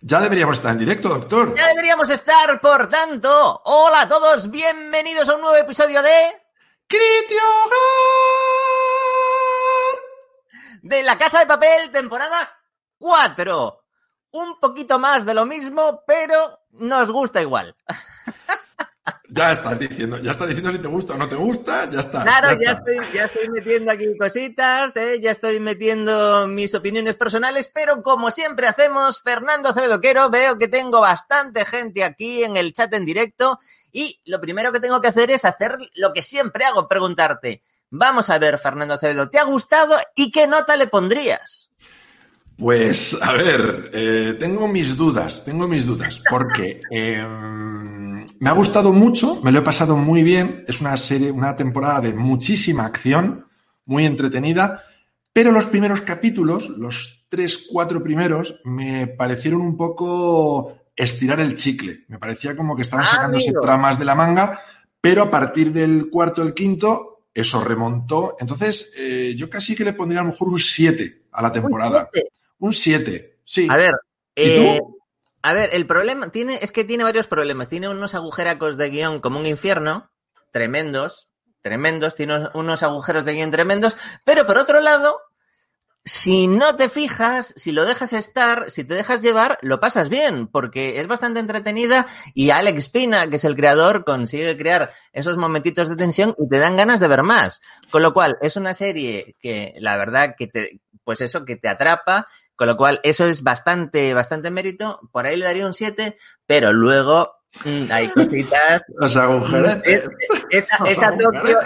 Ya deberíamos estar en directo, doctor. Ya deberíamos estar, por tanto. Hola a todos, bienvenidos a un nuevo episodio de... ¡Critio De La Casa de Papel, temporada 4. Un poquito más de lo mismo, pero nos gusta igual. Ya estás diciendo, ya estás diciendo si te gusta o no te gusta, ya está. Claro, ya, estoy, ya estoy metiendo aquí cositas, ¿eh? ya estoy metiendo mis opiniones personales, pero como siempre hacemos, Fernando Acevedoquero, veo que tengo bastante gente aquí en el chat en directo y lo primero que tengo que hacer es hacer lo que siempre hago, preguntarte, vamos a ver, Fernando Acevedo, ¿te ha gustado y qué nota le pondrías? Pues, a ver, eh, tengo mis dudas, tengo mis dudas, porque eh, me ha gustado mucho, me lo he pasado muy bien, es una serie, una temporada de muchísima acción, muy entretenida, pero los primeros capítulos, los tres, cuatro primeros, me parecieron un poco estirar el chicle, me parecía como que estaban Ah, sacándose tramas de la manga, pero a partir del cuarto, el quinto, eso remontó, entonces eh, yo casi que le pondría a lo mejor un 7 a la temporada. Un 7, sí. A ver, ¿Y eh, a ver, el problema tiene, es que tiene varios problemas. Tiene unos agujeracos de guion como un infierno, tremendos, tremendos, tiene unos- unos agujeros de guion tremendos, pero por otro lado, si no te fijas, si lo dejas estar, si te dejas llevar, lo pasas bien, porque es bastante entretenida y Alex Pina, que es el creador, consigue crear esos momentitos de tensión y te dan ganas de ver más. Con lo cual, es una serie que la verdad que te, pues eso, que te atrapa, con lo cual eso es bastante, bastante mérito. Por ahí le daría un 7, pero luego mm, hay cositas. Los agujeretes. Es- esa, esa Tokio,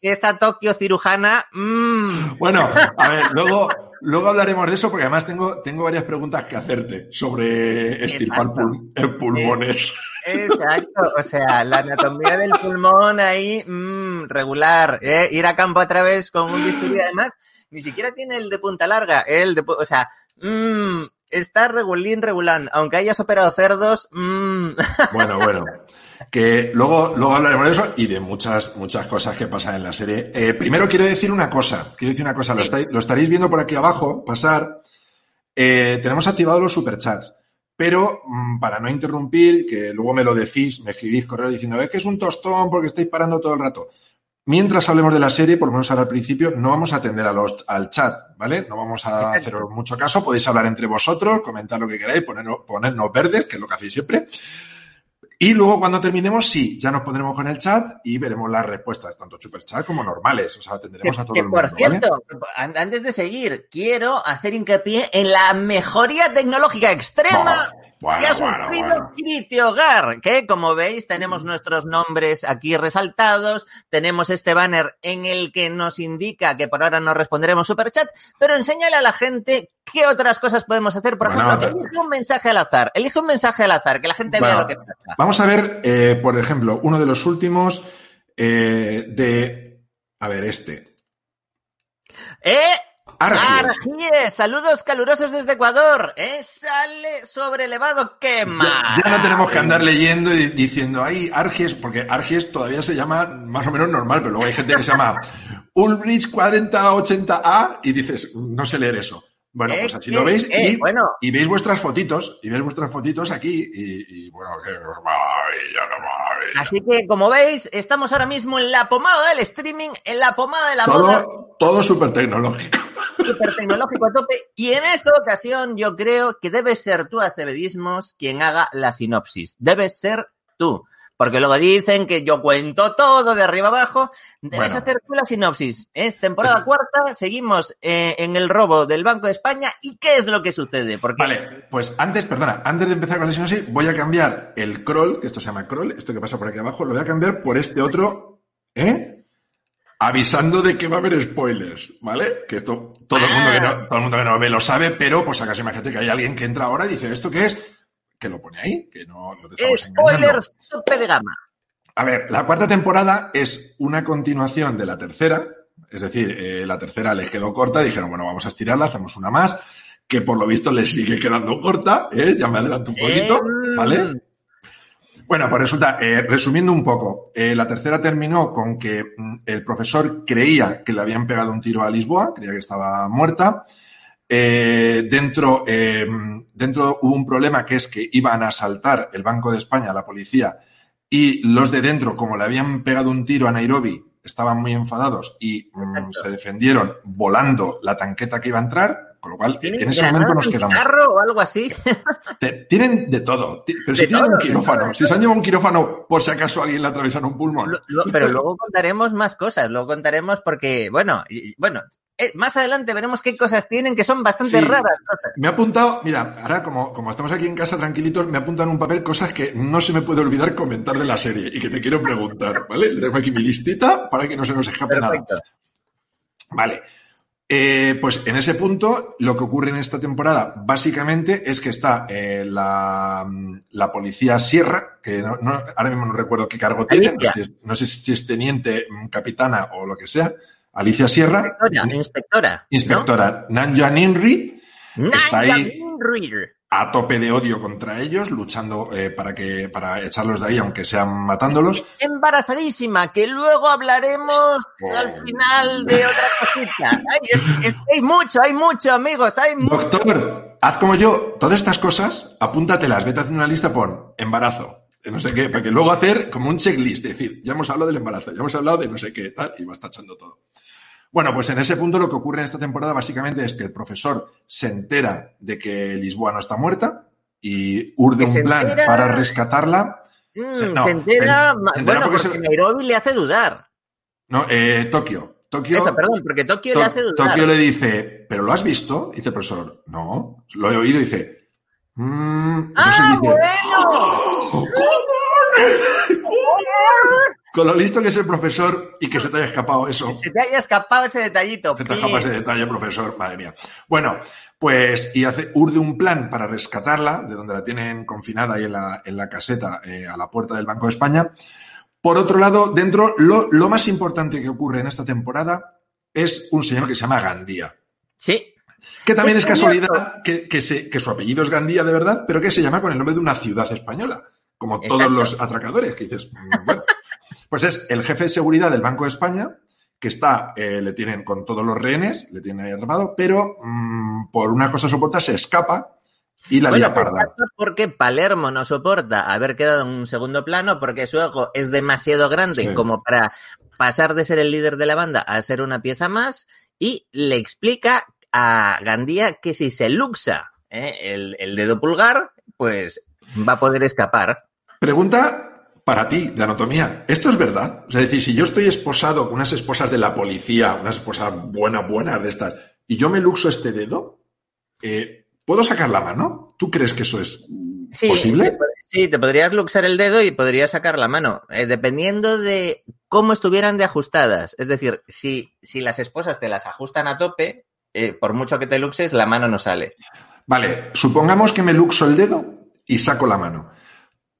esa, Tokio cirujana, mm, Bueno, a ver, luego, luego hablaremos de eso porque además tengo, tengo varias preguntas que hacerte sobre estirpar pul- eh, pulmones. Exacto, o sea, la anatomía del pulmón ahí, mm, regular, ¿eh? ir a campo a través con un bisturí, además, ni siquiera tiene el de punta larga, el de, o sea, mm, está regulín, regulán, aunque hayas operado cerdos, mm, Bueno, bueno. Que luego, luego hablaremos de eso y de muchas, muchas cosas que pasan en la serie. Eh, primero quiero decir una cosa. Quiero decir una cosa. Lo, estáis- lo estaréis viendo por aquí abajo pasar. Eh, tenemos activados los superchats. Pero mm, para no interrumpir, que luego me lo decís, me escribís correo diciendo es que es un tostón porque estáis parando todo el rato. Mientras hablemos de la serie, por lo menos ahora al principio, no vamos a atender a los, al chat, ¿vale? No vamos a haceros mucho caso. Podéis hablar entre vosotros, comentar lo que queráis, ponernos, ponernos verdes, que es lo que hacéis siempre. Y luego cuando terminemos, sí, ya nos pondremos con el chat y veremos las respuestas, tanto super chat como normales. O sea, que, atenderemos a todo que el mundo, por cierto, an- antes de seguir, quiero hacer hincapié en la mejoría tecnológica extrema Bueno, que ha bueno, sufrido bueno. Criti Hogar, que como veis tenemos nuestros nombres aquí resaltados, tenemos este banner en el que nos indica que por ahora no responderemos superchat, pero enséñale a la gente qué otras cosas podemos hacer. Por Bueno, ejemplo, elige un mensaje al azar, elige un mensaje al azar, que la gente vea Bueno, lo que pasa. Vamos a ver, eh, por ejemplo, uno de los últimos eh, de... A ver, este. ¡Eh! Argies. Saludos calurosos desde Ecuador. ¿Eh? Sale sobre elevado quema. Ya, ya no tenemos que andar leyendo y diciendo, ay, Argies, porque Argies todavía se llama más o menos normal, pero luego hay gente que se llama Ulbrich 4080A y dices, no sé leer eso. Bueno, Eh, pues así eh, lo veis eh, y, bueno. y veis vuestras fotitos, y veis vuestras fotitos aquí y, y, bueno, qué maravilla, qué maravilla. Así que, como veis, estamos ahora mismo en la pomada del streaming, en la pomada de la moda, Todo, todo súper tecnológico. súper tecnológico a tope. Y en esta ocasión, yo creo que debes ser tú, Acevedismos, quien haga la sinopsis. Debes ser tú. Porque luego dicen que yo cuento todo de arriba abajo. Debes Bueno. hacer tú la sinopsis. Es temporada cuarta, seguimos eh, en el robo del Banco de España. ¿Y qué es lo que sucede? Porque Vale, pues antes, perdona, antes de empezar con la sinopsis, voy a cambiar el crawl, que esto se llama crawl, esto que pasa por aquí abajo, lo voy a cambiar por este otro, ¿eh? Avisando de que va a haber spoilers, ¿vale? Que esto todo el mundo que no, todo el mundo que no lo ve lo sabe, pero pues acaso imagínate que hay alguien que entra ahora y dice, ¿esto qué es? Que lo pone ahí, que no, no te estamos engañando. spoilers tope de gama. A ver, la cuarta temporada es una continuación de la tercera, es decir, eh, la tercera les quedó corta, dijeron, bueno, vamos a estirarla, hacemos una más, que por lo visto les sigue quedando corta, ¿eh? ya me adelanto un poquito, Em, ¿vale? Bueno, pues resulta, eh, resumiendo un poco, eh, la tercera terminó con que mm, el profesor creía que le habían pegado un tiro a Lisboa, creía que estaba muerta, Eh, dentro, eh, dentro hubo un problema que es que iban a asaltar el Banco de España, la policía, y los de dentro, como le habían pegado un tiro a Nairobi, estaban muy enfadados y mm, se defendieron volando la tanqueta que iba a entrar, con lo cual en ese momento nos quedamos. carro o algo así? Tienen de todo, pero si tienen un quirófano, si se han llevado un quirófano por si acaso alguien le atravesaron un pulmón. Pero luego contaremos más cosas, luego contaremos porque, bueno, bueno, eh, más adelante veremos qué cosas tienen que son bastante Sí. raras. cosas. Me ha apuntado, mira, ahora como, como estamos aquí en casa tranquilitos, me en un papel cosas que no se me puede olvidar comentar de la serie y que te quiero preguntar, ¿vale? Le tengo aquí mi listita para que no se nos escape nada. Vale. Eh, pues en ese punto, lo que ocurre en esta temporada, básicamente, es que está eh, la, la policía Sierra, que no, no- ahora mismo no recuerdo qué cargo tiene, no sé, no sé si es teniente, capitana o lo que sea, Alicia Sierra, Inspectora, inspectora. ¿no? Nanja Ninri, está ahí. A tope de odio contra ellos, luchando eh, para que para echarlos de ahí, aunque sean matándolos. Embarazadísima, que luego hablaremos Oh. al final de otra cosita. Ay, es- es- hay mucho, hay mucho, amigos, hay mucho. Doctor, haz como yo, todas estas cosas, apúntatelas, vete haciendo una lista, pon embarazo, de no sé qué, para que luego hacer como un checklist, es decir, ya hemos hablado del embarazo, ya hemos hablado de no sé qué, tal, y vas tachando todo. Bueno, pues en ese punto lo que ocurre en esta temporada básicamente es que el profesor se entera de que Lisboa no está muerta y urde un plan entera- para rescatarla. Mm, Se- no, se entera, se ma- entera bueno, porque porque se- Nairobi le hace dudar. No, eh, Tokio. Tokio Eso, perdón, porque Tokio To- le hace dudar. Tokio le dice, ¿pero lo has visto? Dice el profesor, no, lo he oído y dice, "Mm", ¡Ah, dice, bueno! Con lo listo que es el profesor y que se te haya escapado eso. Se te haya escapado ese detallito. Se te escapa ese detalle, profesor, madre mía. Bueno, pues, y hace, urde un plan para rescatarla, de donde la tienen confinada ahí en la, en la caseta, eh, a la puerta del Banco de España. Por otro lado, dentro, lo, lo más importante que ocurre en esta temporada es un señor que se llama Gandía. Sí, Que también es casualidad que, que, se- que su apellido es Gandía de verdad, pero que se llama con el nombre de una ciudad española, como todos Exacto. los atracadores, que dices, mm, bueno, pues es el jefe de seguridad del Banco de España, que está, eh, le tienen con todos los rehenes, le tienen ahí atrapado, pero mm, por una cosa soporta se escapa y la Bueno, parda. porque Palermo no soporta haber quedado en un segundo plano porque su ego es demasiado grande Sí. como para pasar de ser el líder de la banda a ser una pieza más y le explica a Gandía que si se luxa ¿eh? el, el dedo pulgar, pues va a poder escapar. Pregunta para ti, de anatomía. ¿Esto es verdad? O sea, es decir, si yo estoy esposado con unas esposas de la policía, unas esposas buenas, buenas de estas, y yo me luxo este dedo, eh, ¿puedo sacar la mano? ¿Tú crees que eso es Sí, posible? te- sí, te podrías luxar el dedo y podrías sacar la mano, eh, dependiendo de cómo estuvieran de ajustadas. Es decir, si, si las esposas te las ajustan a tope, eh, por mucho que te luxes, la mano no sale. Vale, supongamos que me luxo el dedo y saco la mano.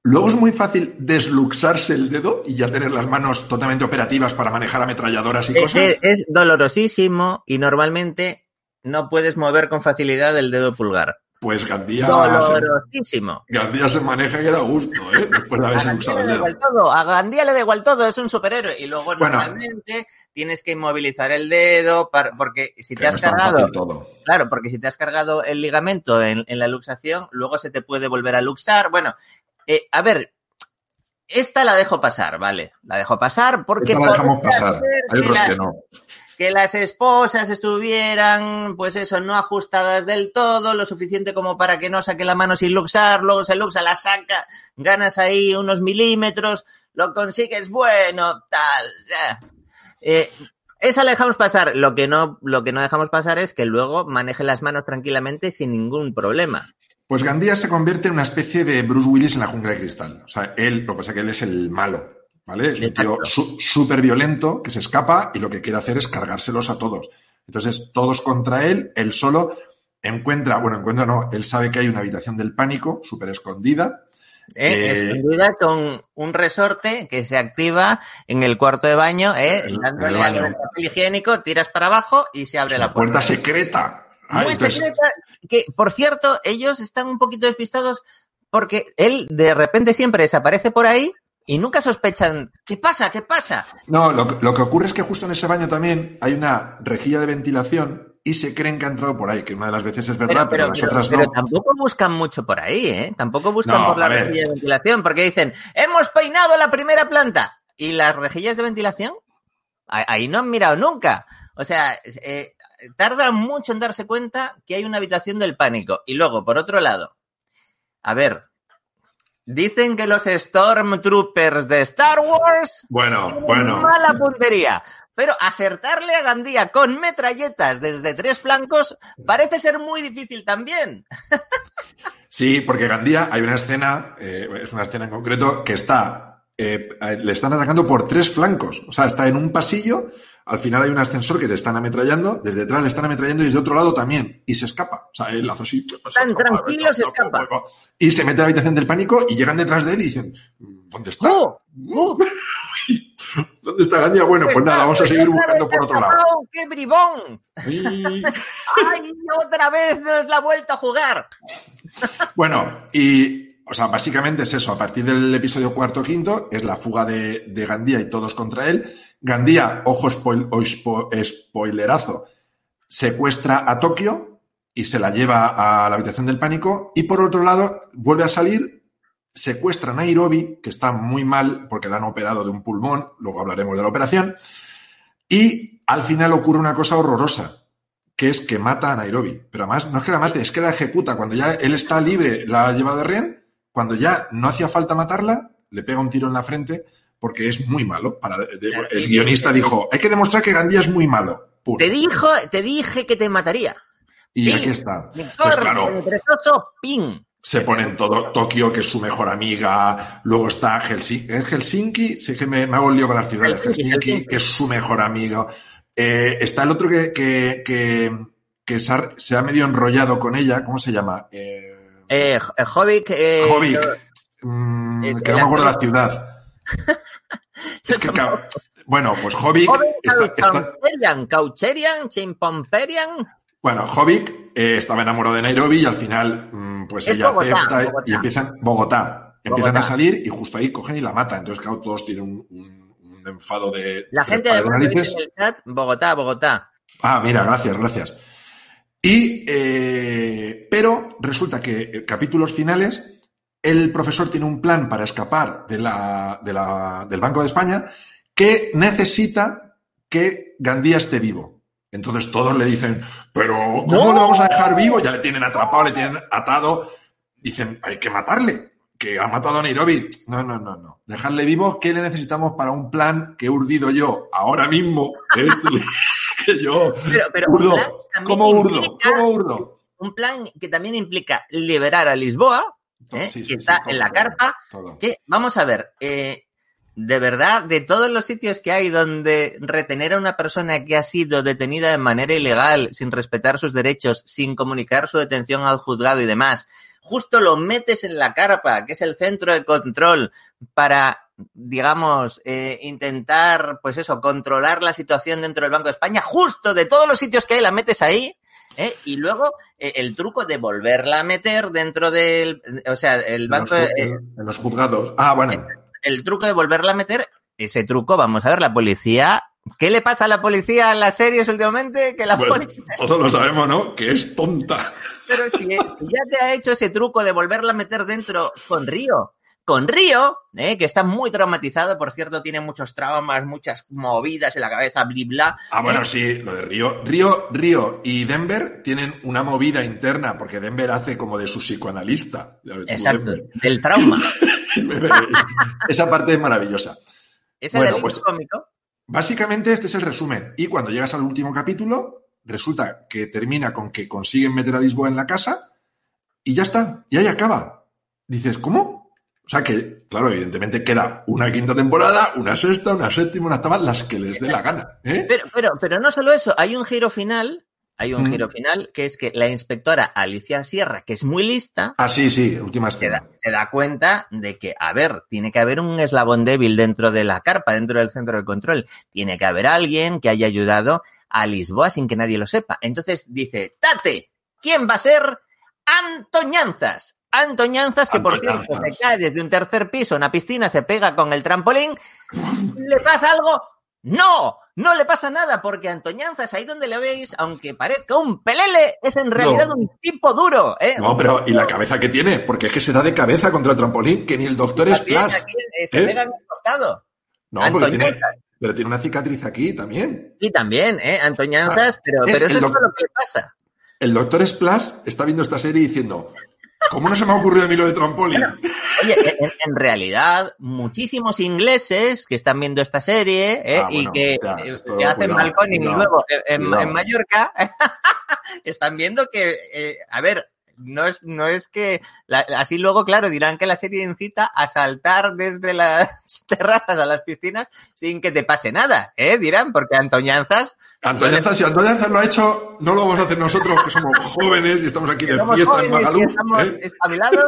Luego es muy fácil desluxarse el dedo y ya tener las manos totalmente operativas para manejar ametralladoras y Eh, cosas. eh, es dolorosísimo y normalmente no puedes mover con facilidad el dedo pulgar. Pues Gandía se, Dolorosísimo. Gandía se maneja que era gusto, ¿eh? Después de haberse le el dedo. igual todo, a Gandía le da igual todo, es un superhéroe. Y luego Bueno. normalmente tienes que inmovilizar el dedo para, porque si te no has es cargado todo. Claro, porque si te has cargado el ligamento en, en la luxación, luego se te puede volver a luxar. Bueno, eh, a ver, esta la dejo pasar, ¿vale? La dejo pasar porque Esta la dejamos pasar. Hay otros que no. que las esposas estuvieran, pues eso, no ajustadas del todo, lo suficiente como para que no saque la mano sin luxar, luego se luxa, la saca, ganas ahí unos milímetros, lo consigues, bueno, tal. Eh, esa la dejamos pasar. Lo que no, lo que no dejamos pasar es que luego maneje las manos tranquilamente sin ningún problema. Pues Gandía se convierte en una especie de Bruce Willis en la jungla de cristal. O sea, él, lo que pasa es que él es el malo, ¿vale? Es un tío súper violento que se escapa y lo que quiere hacer es cargárselos a todos. Entonces, todos contra él, él solo encuentra, bueno, encuentra no, él sabe que hay una habitación del pánico súper escondida. ¿eh? Eh, Escondida con un resorte que se activa en el cuarto de baño, ¿eh? Dándole al papel higiénico, tiras para abajo y se abre Es la puerta puerta. secreta. Ah, Muy entonces, secreta, que por cierto, ellos están un poquito despistados porque él de repente siempre desaparece por ahí y nunca sospechan, ¿qué pasa? ¿Qué pasa? No, lo, que- lo que ocurre es que justo en ese baño también hay una rejilla de ventilación y se creen que ha entrado por ahí, que una de las veces es verdad, pero, las otras pero no. tampoco buscan mucho por ahí, ¿eh? Tampoco buscan No, por la rejilla de ventilación, porque dicen, hemos peinado la primera planta. ¿Y las rejillas de ventilación? Ahí no han mirado nunca. O sea, eh, tardan mucho en darse cuenta que hay una habitación del pánico. Y luego, por otro lado, a ver, dicen que los Stormtroopers de Star Wars Bueno, bueno. mala puntería. Pero acertarle a Gandía con metralletas desde tres flancos parece ser muy difícil también. Sí, porque Gandía hay una escena, eh, es una escena en concreto, que está, eh, le están atacando por tres flancos. O sea, está en un pasillo, al final hay un ascensor que le están ametrallando, desde detrás le están ametrallando y desde otro lado también. Y se escapa. O sea, él hace así. Tan tranquilo se escapa. Y se mete a la habitación del pánico y llegan detrás de él y dicen, ¿dónde está? ¡Oh! ¡Oh! ¿Dónde está Gandía? Bueno, pues nada, vamos a seguir buscando por otro lado. ¡Qué bribón! ¡Ay, otra vez nos la ha vuelto a jugar! Bueno, y, o sea, básicamente es eso. A partir del episodio cuarto o quinto, es la fuga de, de Gandía y todos contra él. Gandía, ojo spoilerazo, secuestra a Tokio y se la lleva a la habitación del pánico. Y por otro lado, vuelve a salir, secuestra a Nairobi, que está muy mal porque la han operado de un pulmón. Luego hablaremos de la operación. Y al final ocurre una cosa horrorosa que es que mata a Nairobi. Pero además no es que la mate, es que la ejecuta. Cuando ya él está libre, la ha llevado de rehén, cuando ya no hacía falta matarla, le pega un tiro en la frente porque es muy malo. Para, Claro, el guionista dijo, hay que demostrar que Gandía es muy malo. Te dijo, te dije que te mataría. Y aquí está. Pues claro, perezoso, pin. se pone en todo Tokio, que es su mejor amiga. Luego está Helsinki. ¿Es Helsinki? Sí, que me, me hago el lío con las ciudades. Helsinki, que es su mejor amigo. Eh, está el otro que, que, que, que se, ha, se ha medio enrollado con ella. ¿Cómo se llama? Eh, Eh, Jovic, eh, Jovic. Mm, que no me acuerdo la ciudad. es que, bueno, pues Jovic, está, está- Caucherian, Caucherian, Chimpomperian. bueno, Jovic eh, estaba enamorado de Nairobi y al final, mm, pues Es ella Bogotá, acepta y- Bogotá. y empiezan Bogotá. Empiezan Bogotá. a salir y justo ahí cogen y la matan. Entonces, claro, todos tienen un, un- un enfado de, La gente de narices. el chat, Bogotá, Bogotá. Ah, mira, gracias, gracias. Y, eh, pero resulta que eh, capítulos finales, el profesor tiene un plan para escapar de la, de la- del Banco de España que necesita que Gandía esté vivo. Entonces todos le dicen, pero ¿cómo ¡No! le vamos a dejar vivo? Ya le tienen atrapado, le tienen atado. Dicen, hay que matarle, que ha matado a Nairobi. No, no, no, no. Dejarle vivo, ¿qué le necesitamos para un plan que he urdido yo ahora mismo? ¿Eh? que yo Pero, pero urdo. ¿Cómo urdo? ¿Cómo urdo? Un plan que también implica liberar a Lisboa, ¿eh? Sí, sí, que sí, está todo, en la carpa. todo. Que, vamos a ver, eh, de verdad, de todos los sitios que hay donde retener a una persona que ha sido detenida de manera ilegal, sin respetar sus derechos, sin comunicar su detención al juzgado y demás, justo lo metes en la carpa, que es el centro de control, para, digamos, eh, intentar, pues eso, controlar la situación dentro del Banco de España, justo de todos los sitios que hay, la metes ahí, ¿eh? y luego eh, el truco de volverla a meter dentro del, o sea, el En banco, los, de- eh, en los juzgados. Ah, bueno. el truco de volverla a meter, ese truco, vamos a ver, la policía. ¿Qué le pasa a la policía en las series últimamente? Que la policía. todos lo sabemos, ¿no? Que es tonta. Pero si ya te ha hecho ese truco de volverla a meter dentro con Río. Con Río, eh, que está muy traumatizado, por cierto, tiene muchos traumas, muchas movidas en la cabeza, bla, bla. Ah, bueno, ¿eh? sí, lo de Río. Río, Río y Denver tienen una movida interna, porque Denver hace como de su psicoanalista. Exacto, del trauma. Esa parte es maravillosa. Es el Bueno, pues- cómico. Básicamente este es el resumen. Y cuando llegas al último capítulo, resulta que termina con que consiguen meter a Lisboa en la casa y ya está, y ahí acaba. Dices, ¿cómo? O sea que, claro, evidentemente queda una quinta temporada, una sexta, una séptima, una octava, las que les dé la gana. ¿eh? Pero, pero, pero no solo eso, hay un giro final, hay un Mm. giro final, que es que la inspectora Alicia Sierra, que es muy lista, Ah, sí, sí, última se da, se da cuenta de que, a ver, tiene que haber un eslabón débil dentro de la carpa, dentro del centro de control. Tiene que haber alguien que haya ayudado a Lisboa sin que nadie lo sepa. Entonces dice, Tate, ¿quién va a ser? Antoñanzas. Antoñanzas, que por cierto se cae desde un tercer piso, una piscina, se pega con el trampolín. ¿Le pasa algo? No, no le pasa nada porque Antoñanzas, ahí donde le veis, aunque parezca un pelele, es en realidad No. un tipo duro. ¿eh? No, pero ¿y la cabeza que tiene? Porque es que se da de cabeza contra el trampolín, que ni el doctor es eh, se ¿eh? pega en el costado. No, porque tiene, pero tiene una cicatriz aquí también. Y también, ¿eh? Antoñanzas, Ah, pero, es pero eso es lo que le pasa. El doctor Splash está viendo esta serie diciendo, ¿cómo no se me ha ocurrido a mí lo de trampolín? Oye, en, en realidad, muchísimos ingleses que están viendo esta serie ¿eh? Ah, y que, ya, eh, que hacen cuidado, balconing cuidado, luego en, cuidado. en Mallorca, están viendo que, eh, a ver, no es, no es que, la- así luego, claro, dirán que la serie incita a saltar desde las terrazas a las piscinas sin que te pase nada, ¿eh? Dirán, porque Antoñanzas Antoñanza, si Antoñanza lo ha hecho, no lo vamos a hacer nosotros, que somos jóvenes y estamos aquí de fiesta en Magaluf. estamos ¿eh? espabilados.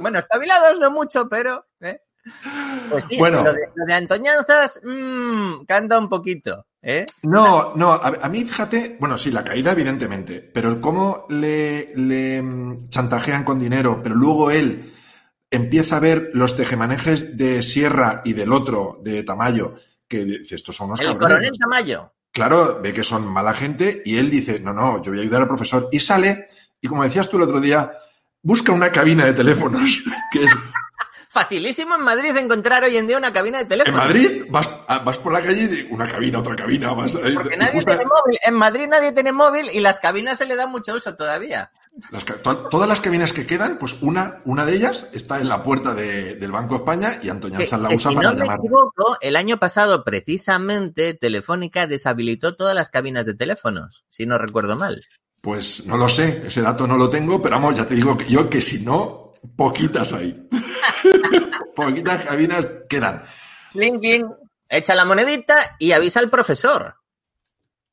Bueno, espabilados no mucho, pero. ¿eh? Pues sí, Bueno. lo, de, lo de Antoñanzas, mmm, canta un poquito. ¿eh? No, no, a, a mí fíjate, bueno, sí, la caída evidentemente, pero el cómo le, le mm, chantajean con dinero, pero luego él empieza a ver los tejemanejes de Sierra y del otro, de Tamayo, que dice, estos son unos El cabrones. coronel Tamayo. Claro, ve que son mala gente y él dice, no, no, yo voy a ayudar al profesor. Y sale, y como decías tú el otro día, busca una cabina de teléfonos, que es, Facilísimo en Madrid encontrar hoy en día una cabina de en teléfono. Madrid vas, a- vas por la calle y una cabina, otra cabina, vas. Porque nadie tiene móvil. En Madrid nadie tiene móvil y las cabinas se le da mucho uso todavía. Las ca- to- todas las cabinas que quedan, pues una, una de ellas está en la puerta de- del Banco de España y Antonio Que- Anzal la que usa si para no me equivoco, el año pasado precisamente Telefónica deshabilitó todas las cabinas de teléfonos, si no recuerdo mal. Pues no lo sé, ese dato no lo tengo, pero vamos, ya te digo que yo que si no, poquitas hay. poquitas cabinas quedan. Cling, echa la monedita y avisa al profesor.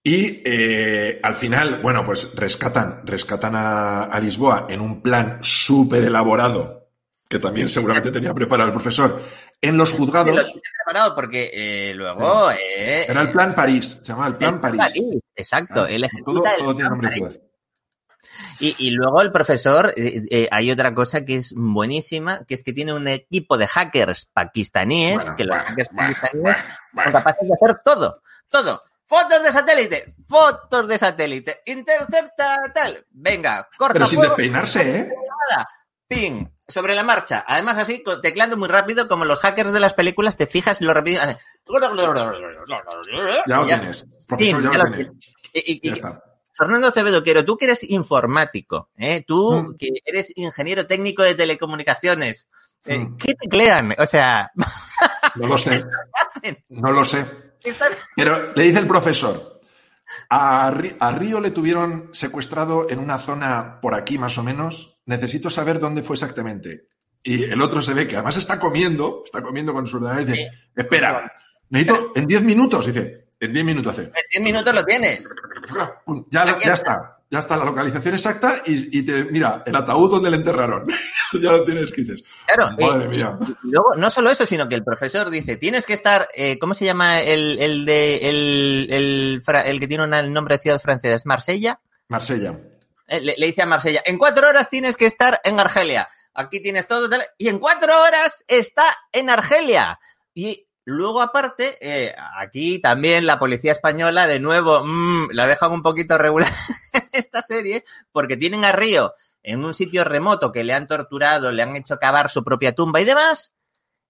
Y eh, al final, bueno, pues rescatan, rescatan a, a Lisboa en un plan súper elaborado, que también seguramente tenía preparado el profesor, en los Lo juzgados. tenía preparado porque eh, luego... eh, Era el plan París, se llama el plan el París. Exacto, él todo, ejecuta el todo tiene nombre París. Y, y luego el profesor, eh, eh, hay otra cosa que es buenísima, que es que tiene un equipo de hackers pakistaníes, Bueno, que los bueno, hackers bueno, pakistaníes bueno, son capaces de hacer todo, todo. Fotos de satélite, fotos de satélite, intercepta tal, venga, corta Pero sin fuego, despeinarse, ¿eh? ping, sobre la marcha. Además así, tecleando muy rápido, como los hackers de las películas, te fijas y lo hace- Ya lo tienes. Profesor, ya ya lo lo tiene. Y- y- y- Ya está. Fernando Acevedo Quiero, tú que eres informático, ¿eh? tú Mm. que eres ingeniero técnico de telecomunicaciones, eh, Mm. ¿qué teclean? O sea, No lo sé. No lo sé. Pero le dice el profesor, a, Río le tuvieron secuestrado en una zona por aquí más o menos. Necesito saber dónde fue exactamente. Y el otro se ve que además está comiendo, está comiendo con su ordenador y dice, espera, necesito en 10 minutos. Dice, en 10 minutos hace. en 10 minutos lo tienes. Ya, está. Ya está la localización exacta y, y te mira el ataúd donde le enterraron. ya lo tienes, que dices. Claro, Madre eh, mía. y luego, no solo eso, sino que el profesor dice, tienes que estar, eh, ¿cómo se llama el, el de, el, el, el que tiene una- el nombre de ciudad francesa? ¿Es Marsella? Marsella. Eh, Le, le dice a Marsella, en cuatro horas tienes que estar en Argelia. Aquí tienes todo, y en cuatro horas está en Argelia. Y luego, aparte, eh, aquí también la policía española, de nuevo, mm, la dejan un poquito regular esta serie, porque tienen a Río en un sitio remoto que le han torturado, le han hecho cavar su propia tumba y demás,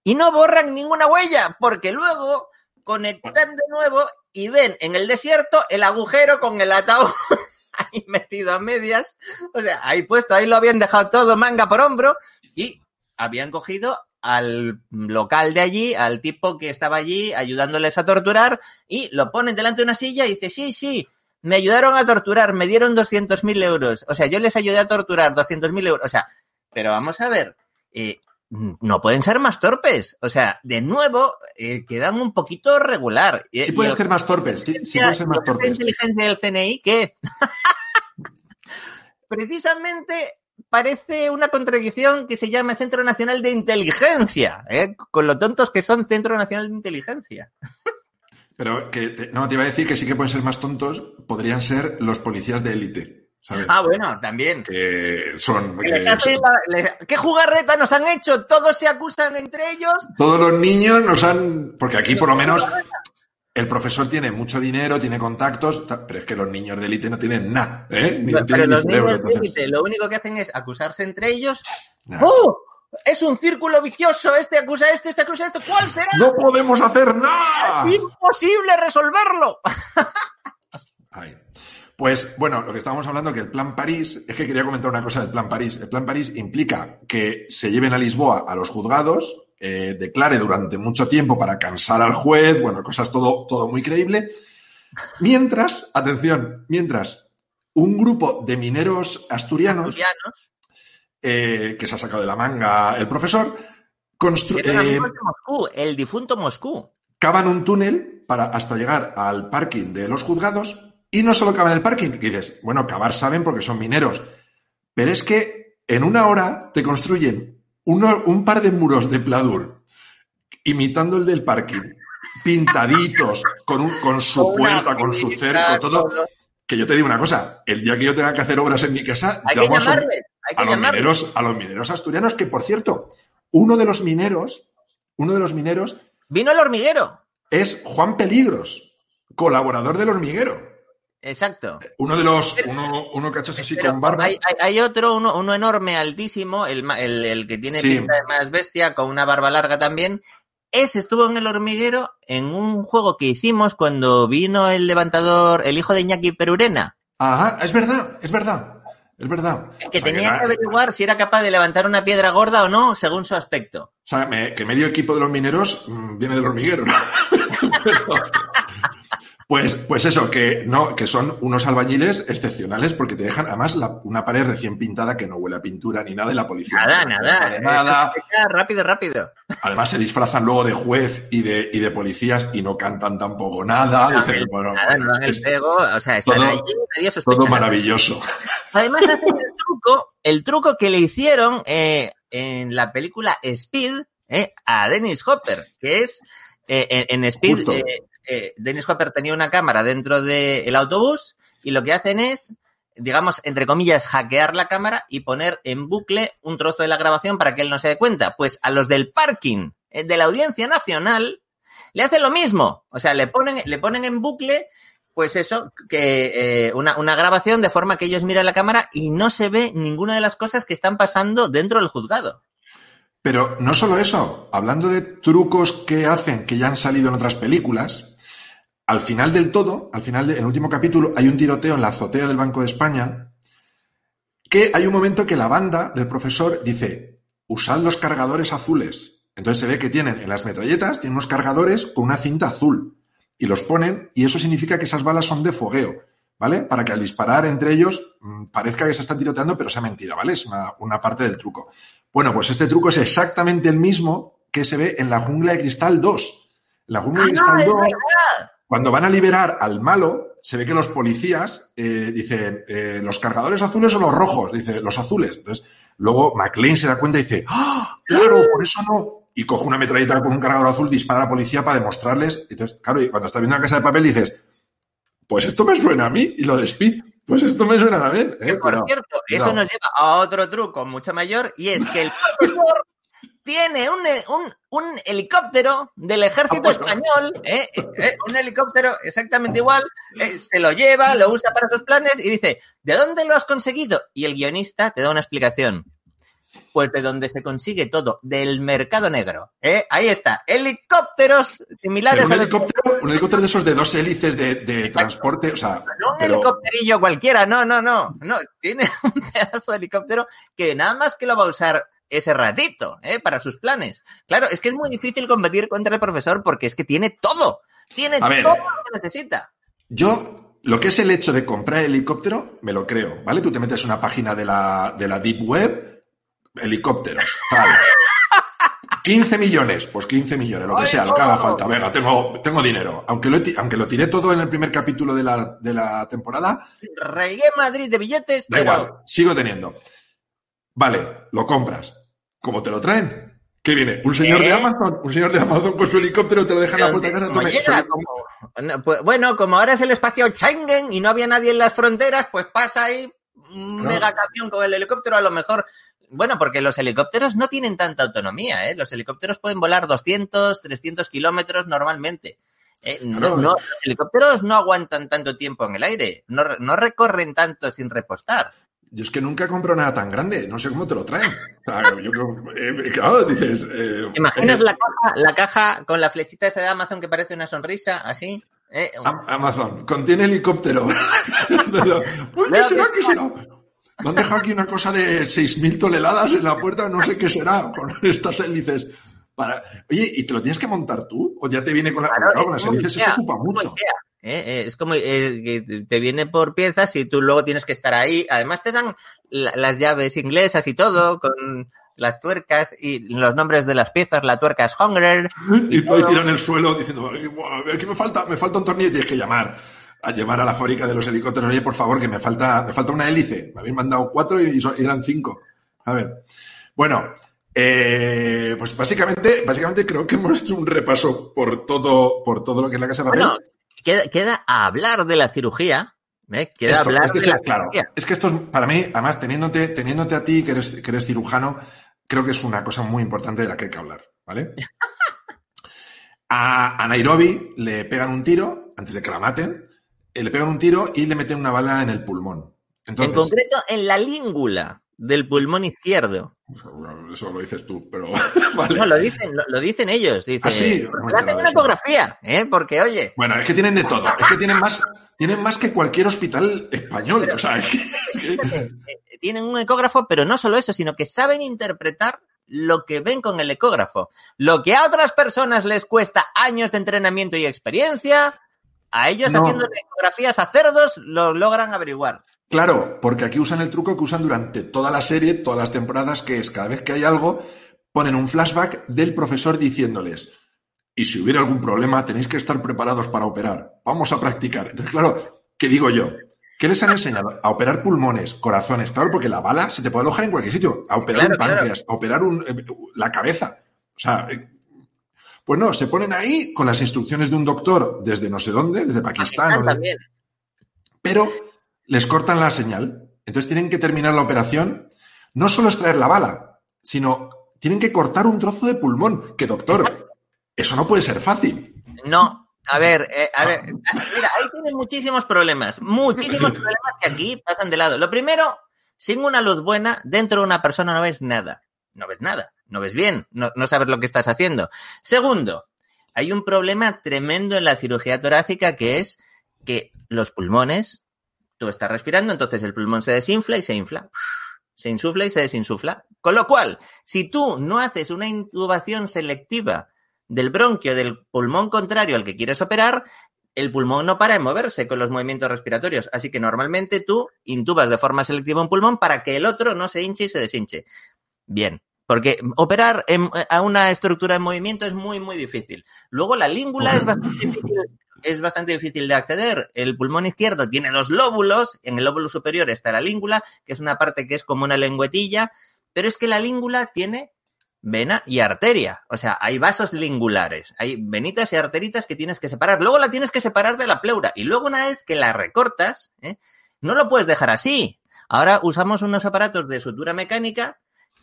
y no borran ninguna huella, porque luego conectan de nuevo y ven en el desierto el agujero con el ataúd ahí metido a medias, o sea, ahí puesto, ahí lo habían dejado todo manga por hombro y habían cogido al local de allí, al tipo que estaba allí ayudándoles a torturar y lo ponen delante de una silla y dice, sí, sí, me ayudaron a torturar, me dieron 200.000 euros, o sea, yo les ayudé a torturar 200.000 euros, o sea, pero vamos a ver, eh, no pueden ser más torpes, o sea, de nuevo, eh, quedan un poquito regular. Sí y pueden ser más torpes. Sí, sí pueden ser más ¿Y la torpes. inteligencia del CNI qué? Precisamente parece una contradicción que se llama Centro Nacional de Inteligencia, ¿eh? con lo tontos que son Centro Nacional de Inteligencia. Pero que te- no, te iba a decir que sí que pueden ser más tontos, podrían ser los policías de élite, ¿sabes? Ah, bueno, también. Que son... Que les que hace son- la- les- ¿Qué jugarreta nos han hecho? Todos se acusan entre ellos. Todos los niños nos han... Porque aquí por lo menos... El profesor tiene mucho dinero, tiene contactos, ta- pero es que los niños de élite no tienen nada, ¿eh? Ni Pero tienen los niños de élite lo único que hacen es acusarse entre ellos. Nah. ¡Oh! Es un círculo vicioso. Este acusa a este, este acusa a este. ¿Cuál será? ¡No podemos hacer nada! ¡Es imposible resolverlo! Ay. Pues bueno, lo que estábamos hablando que el Plan París, es que quería comentar una cosa del Plan París. El Plan París implica que se lleven a Lisboa a los juzgados, eh, declare durante mucho tiempo para cansar al juez, bueno, cosas todo, todo muy creíble. Mientras, atención, mientras un grupo de mineros asturianos, Asturianos. eh, que se ha sacado de la manga el profesor, eh, Moscú, el difunto Moscú. cavan un túnel para hasta llegar al parking de los juzgados y no solo cavan el parking, que dices, bueno, cavar saben porque son mineros, pero es que en una hora te construyen uno- un par de muros de pladur imitando el del parking, pintaditos, con, un- con su puerta, con su cerco, todo. Que yo te digo una cosa, el día que yo tenga que hacer obras en mi casa, Hay llamo a los mineros, a los mineros asturianos, que por cierto, uno de los mineros, uno de los mineros Vino el hormiguero. es Juan Peligros, colaborador del hormiguero. Exacto. Uno de los, uno, uno que así Pero con barba. Hay, hay- hay otro, uno, uno enorme, altísimo, el, el- el que tiene Sí. pinta de más bestia, con una barba larga también. Ese estuvo en el hormiguero en un juego que hicimos cuando vino el levantador, el hijo de Iñaki Perurena, Ajá, es verdad, es verdad, es verdad. que O sea, tenía que averiguar si era capaz de levantar una piedra gorda o no, según su aspecto. O sea, me- que medio equipo de los mineros mm, viene del hormiguero, ¿no? Pues, pues eso, que no, que son unos albañiles excepcionales porque te dejan además la- una pared recién pintada que no huele a pintura ni nada y la policía. Nada, nada. nada. rápido, rápido. Además se disfrazan luego de juez y de, y de policías y no cantan tampoco nada. No, Dices, el- bueno, nada, no dan el pego, o sea, están todo- nadie sospecha todo maravilloso. Además hacen el truco, el truco que le hicieron eh, en la película Speed eh, a Dennis Hopper, que es eh, en, en Speed, Justo. Eh, Dennis Hopper tenía una cámara dentro del autobús y lo que hacen es, digamos, entre comillas, hackear la cámara y poner en bucle un trozo de la grabación para que él no se dé cuenta. Pues a los del parking eh, de la Audiencia Nacional le hacen lo mismo. O sea, le ponen, le ponen en bucle pues eso, que eh, una, una grabación de forma que ellos miran la cámara y no se ve ninguna de las cosas que están pasando dentro del juzgado. Pero no solo eso, hablando de trucos que hacen que ya han salido en otras películas, al final del todo, al final del último capítulo, hay un tiroteo en la azotea del Banco de España que hay un momento que la banda del profesor dice, usad los cargadores azules. Entonces se ve que tienen en las metralletas, tienen unos cargadores con una cinta azul y los ponen y eso significa que esas balas son de fogueo, ¿vale? Para que al disparar entre ellos mm, parezca que se están tiroteando, pero sea mentira, ¿vale? Es una, una parte del truco. Bueno, pues este truco es exactamente el mismo que se ve en la jungla de cristal 2. La jungla de Ah, cristal es 2, verdad. Cuando van a liberar al malo, se ve que los policías eh, dicen, eh, ¿los cargadores azules o los rojos? Dice, los azules. Entonces, luego McLean se da cuenta y dice, ¡Ah! Claro, por eso no. Y coge una metralleta con un cargador azul, dispara a la policía para demostrarles. Entonces, claro, y cuando estás viendo la casa de papel dices, pues esto me suena a mí, y lo de Speed, pues esto me suena también. ¿eh? Que, por Pero- cierto, eso nos lleva a otro truco mucho mayor y es que el profesor tiene un, un, un helicóptero del ejército español, ¿eh? Eh, un helicóptero exactamente igual, eh, se lo lleva, lo usa para sus planes y dice, ¿de dónde lo has conseguido? Y el guionista te da una explicación. Pues de donde se consigue todo, del mercado negro. ¿eh? Ahí está, helicópteros similares un a los helicóptero, un helicóptero de esos de dos hélices de, de transporte, o sea, No un pero- helicópterillo cualquiera, no, no, no. No, tiene un pedazo de helicóptero que nada más que lo va a usar ese ratito, ¿eh? Para sus planes. Claro, es que es muy difícil competir contra el profesor porque es que tiene todo. Tiene ver. todo lo que necesita. Yo, lo que es el hecho de comprar el helicóptero, me lo creo, ¿vale? Tú te metes una página de la, de la Deep Web, helicópteros, tal. 15 millones, pues 15 millones, lo que sea, lo que haga falta. Venga, tengo, tengo dinero. Aunque lo, aunque lo tiré todo en el primer capítulo de la, de la temporada, Regué Madrid de billetes, da pero igual, sigo teniendo. Vale, lo compras. ¿Cómo te lo traen? ¿Qué viene? ¿Un señor de Amazon? ¿Un señor de Amazon con su helicóptero te lo deja en la puerta casa? Pues, bueno, como ahora es el espacio Schengen y no había nadie en las fronteras, pues pasa ahí un Claro. mega camión con el helicóptero, a lo mejor. Bueno, porque los helicópteros no tienen tanta autonomía, ¿eh? Los helicópteros pueden volar 200, 300 kilómetros normalmente. Eh, no, los helicópteros no aguantan tanto tiempo en el aire, no, no recorren tanto sin repostar. Yo es que nunca compro nada tan grande, no sé cómo te lo traen. yo eh, claro, dices... Eh, ¿Imaginas la, caja, la caja con la flechita esa de Amazon que parece una sonrisa, así? Amazon, contiene helicóptero. pues, ¿qué será? ¿Qué será? Me han dejado aquí una cosa de 6.000 toneladas en la puerta, no sé qué será, con estas hélices. Para... Oye, ¿y te lo tienes que montar tú? ¿O ya te viene con, la... con las hélices? Se ocupa mucho. ¿Eh? Eh, es como eh, que te viene por piezas y tú luego tienes que estar ahí. Además te dan las llaves inglesas y todo, con las tuercas y los nombres de las piezas. La tuerca es Hunger. Y, tú ahí en el suelo diciendo, aquí me falta, me falta un tornillo y tienes que llamar a llevar a la fábrica de los helicópteros, oye, por favor, que me falta, me falta una hélice. Me habéis mandado cuatro y, eran cinco. A ver. Bueno, eh, pues básicamente, básicamente creo que hemos hecho un repaso por todo, por todo lo que es la casa de papel. Queda, queda a hablar de la cirugía. ¿eh? Queda hablar de la claro, Es que esto es, para mí, además, teniéndote, teniéndote a ti, que eres, que eres cirujano, creo que es una cosa muy importante de la que hay que hablar, ¿vale? a, a Nairobi le pegan un tiro antes de que la maten eh, le pegan un tiro y le meten una bala en el pulmón. en concreto, en la língula del pulmón izquierdo. Eso lo dices tú, pero. No, lo dicen, lo, dicen ellos. Dicen, ah, hacen una ecografía, ¿eh? Porque, oye. Bueno, es que tienen de todo. Es que tienen más, tienen más que cualquier hospital español. o sea, eh, Tienen un ecógrafo, pero no solo eso, sino que saben interpretar lo que ven con el ecógrafo. Lo que a otras personas les cuesta años de entrenamiento y experiencia, a ellos haciendo ecografías a cerdos lo logran averiguar. Claro, porque aquí usan el truco que usan durante toda la serie, todas las temporadas, que es cada vez que hay algo, ponen un flashback del profesor diciéndoles, y si hubiera algún problema tenéis que estar preparados para operar, vamos a practicar. Entonces, claro, ¿qué digo yo? ¿Qué les han enseñado? A operar pulmones, corazones, claro, porque la bala se te puede alojar en cualquier sitio, a operar un páncreas, a operar eh, la cabeza. O sea, eh, pues no, se ponen ahí con las instrucciones de un doctor desde no sé dónde, desde Pakistán. también. Pero les cortan la señal. Entonces tienen que terminar la operación. No solo extraer la bala, sino tienen que cortar un trozo de pulmón. Que doctor, eso no puede ser fácil. No, a ver, eh, a ver, mira, ahí tienen muchísimos problemas, muchísimos problemas que aquí pasan de lado. Lo primero, sin una luz buena, dentro de una persona no ves nada no ves nada, no ves bien, no, sabes lo que estás haciendo. Segundo, hay un problema tremendo en la cirugía torácica que es que los pulmones, tú estás respirando, entonces el pulmón se desinfla y se infla. Se insufla y se desinsufla. Con lo cual, si tú no haces una intubación selectiva del bronquio del pulmón contrario al que quieres operar, el pulmón no para de moverse con los movimientos respiratorios. Así que normalmente tú intubas de forma selectiva un pulmón para que el otro no se hinche y se deshinche. Bien, porque operar a una estructura en movimiento es muy, muy difícil. Luego la língula es bastante difícil, es bastante difícil de acceder. El pulmón izquierdo tiene dos lóbulos, en el lóbulo superior está la língula, que es una parte que es como una lengüetilla, pero es que la língula tiene vena y arteria. O sea, hay vasos lingulares, hay venitas y arteritas que tienes que separar. Luego la tienes que separar de la pleura. Y luego una vez que la recortas, ¿eh? no lo puedes dejar así. Ahora usamos unos aparatos de sutura mecánica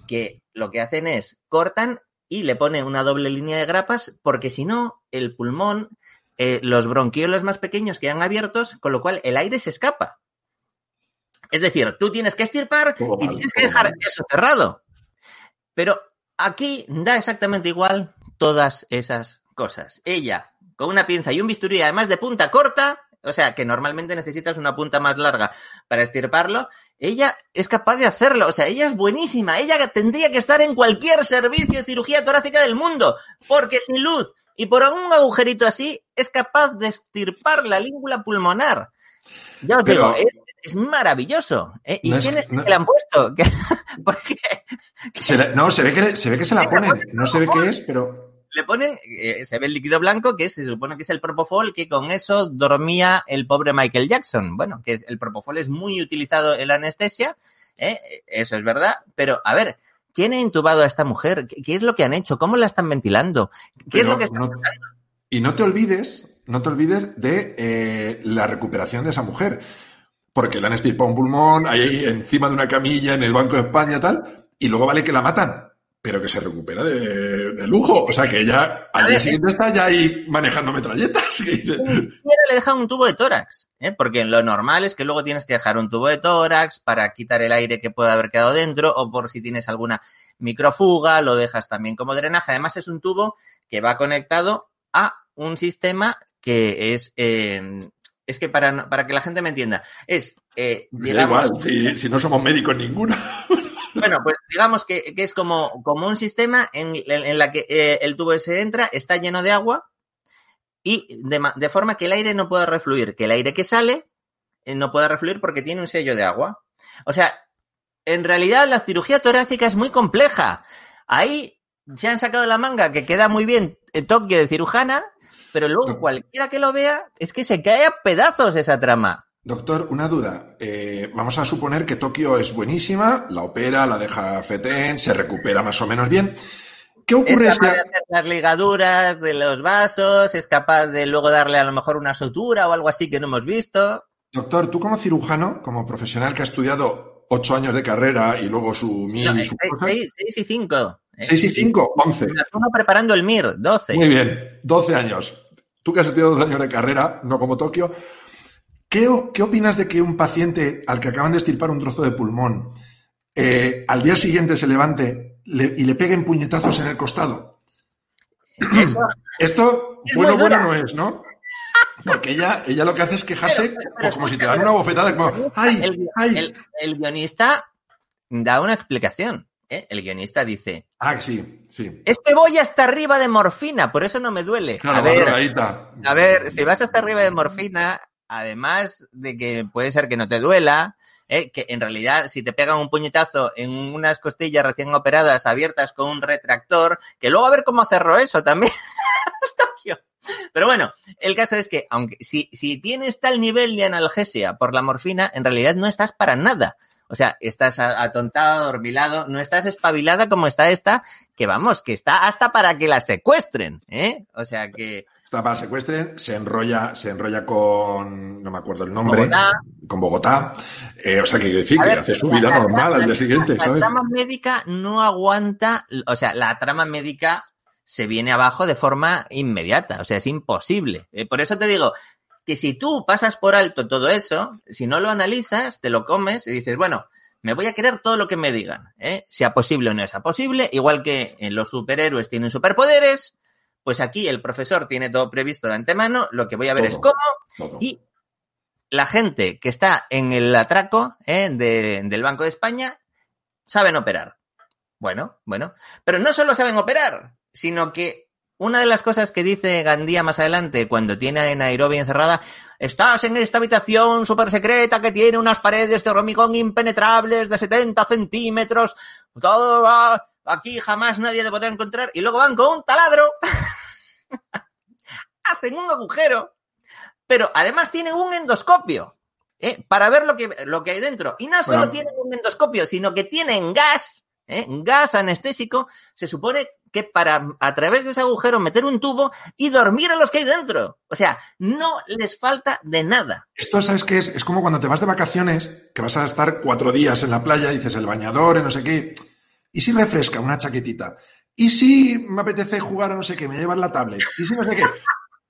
que lo que hacen es cortan y le ponen una doble línea de grapas porque si no, el pulmón, eh, los bronquiolos más pequeños quedan abiertos, con lo cual el aire se escapa. Es decir, tú tienes que estirpar y tienes que dejar eso cerrado. Pero aquí da exactamente igual todas esas cosas. Ella, con una pinza y un bisturí, además de punta corta, o sea, que normalmente necesitas una punta más larga para estirparlo, ella es capaz de hacerlo, o sea, ella es buenísima, ella tendría que estar en cualquier servicio de cirugía torácica del mundo, porque sin luz y por un agujerito así es capaz de estirpar la língula pulmonar. Ya os digo, es, maravilloso. ¿eh? ¿Y quién es, que le han puesto? No, se ve que, se ve que se la ponen, no se ve qué es, pero le ponen, eh, se ve el líquido blanco, que se supone que es el propofol, que con eso dormía el pobre Michael Jackson. Bueno, que el propofol es muy utilizado en la anestesia, ¿eh? eso es verdad, pero a ver, ¿quién ha intubado a esta mujer? ¿Qué, es lo que han hecho? ¿Cómo la están ventilando? ¿Qué es lo que están Y no te olvides, no te olvides de eh, la recuperación de esa mujer. Porque le han estirpado un pulmón, ahí encima de una camilla, en el Banco de España, tal, y luego vale que la matan pero que se recupera de, de lujo. O sea, que ya al día siguiente está ya ahí manejando metralletas. le deja un tubo de tórax, ¿eh? porque lo normal es que luego tienes que dejar un tubo de tórax para quitar el aire que pueda haber quedado dentro o por si tienes alguna microfuga, lo dejas también como drenaje. Además es un tubo que va conectado a un sistema que es... Eh, es que para, para que la gente me entienda, es... Eh, digamos, igual, si, si no somos médicos ninguno. Bueno, pues digamos que, que es como, como, un sistema en, en la que eh, el tubo ese entra, está lleno de agua y de, de, forma que el aire no pueda refluir, que el aire que sale eh, no pueda refluir porque tiene un sello de agua. O sea, en realidad la cirugía torácica es muy compleja. Ahí se han sacado la manga que queda muy bien el toque de cirujana, pero luego cualquiera que lo vea es que se cae a pedazos esa trama. Doctor, una duda. Eh, vamos a suponer que Tokio es buenísima, la opera, la deja fetén, se recupera más o menos bien. ¿Qué ocurre? Es capaz de hacer las ligaduras de los vasos, es capaz de luego darle a lo mejor una sutura o algo así que no hemos visto. Doctor, tú como cirujano, como profesional que ha estudiado ocho años de carrera y luego su MIR y su seis, cosa... seis, seis, y cinco. Seis y cinco, once. Uno preparando el MIR, doce. Muy bien, doce años. Tú que has estudiado doce años de carrera, no como Tokio, ¿Qué, ¿Qué, opinas de que un paciente al que acaban de estirpar un trozo de pulmón eh, al día siguiente se levante le, y le peguen puñetazos en el costado? Eso, Esto, bueno, bueno no es, ¿no? Porque ella, ella lo que hace es quejarse pero, pero, pero, como si te dan una bofetada, como, ¡ay! El, ay! El, el, guionista da una explicación. ¿eh? El guionista dice: Ah, sí, sí. Es que voy hasta arriba de morfina, por eso no me duele. Claro, a, ver, a ver, si vas hasta arriba de morfina, además de que puede ser que no te duela, ¿eh? que en realidad si te pegan un puñetazo en unas costillas recién operadas abiertas con un retractor, que luego a ver cómo cerró eso también. Pero bueno, el caso es que aunque si, si tienes tal nivel de analgesia por la morfina, en realidad no estás para nada. O sea, estás atontado, dormilado, no estás espabilada como está esta, que vamos, que está hasta para que la secuestren, ¿eh? O sea que para secuestren, se enrolla, se enrolla con, no me acuerdo el nombre, Bogotá. con Bogotá. Eh, o sea, que quiere decir que ver, hace su vida la, normal la, al día siguiente, la, ¿sabes? La trama médica no aguanta, o sea, la trama médica se viene abajo de forma inmediata, o sea, es imposible. Eh, por eso te digo que si tú pasas por alto todo eso, si no lo analizas, te lo comes y dices, bueno, me voy a querer todo lo que me digan, ¿eh? sea posible o no sea posible, igual que en los superhéroes tienen superpoderes, pues aquí el profesor tiene todo previsto de antemano, lo que voy a ver todo, es cómo, todo. y la gente que está en el atraco ¿eh? de, del Banco de España saben operar. Bueno, bueno, pero no solo saben operar, sino que una de las cosas que dice Gandía más adelante cuando tiene a Nairobi encerrada, estás en esta habitación súper secreta que tiene unas paredes de hormigón impenetrables de 70 centímetros, todo va, aquí jamás nadie te podrá encontrar, y luego van con un taladro, hacen un agujero, pero además tienen un endoscopio, ¿eh? para ver lo que, lo que hay dentro. Y no solo bueno. tienen un endoscopio, sino que tienen gas, ¿eh? gas anestésico, se supone que para a través de ese agujero meter un tubo y dormir a los que hay dentro. O sea, no les falta de nada. Esto, ¿sabes qué es? Es como cuando te vas de vacaciones, que vas a estar cuatro días en la playa y dices el bañador, no sé qué. ¿Y si refresca una chaquetita? ¿Y si me apetece jugar a no sé qué? Me llevan la tablet. ¿Y si no sé qué?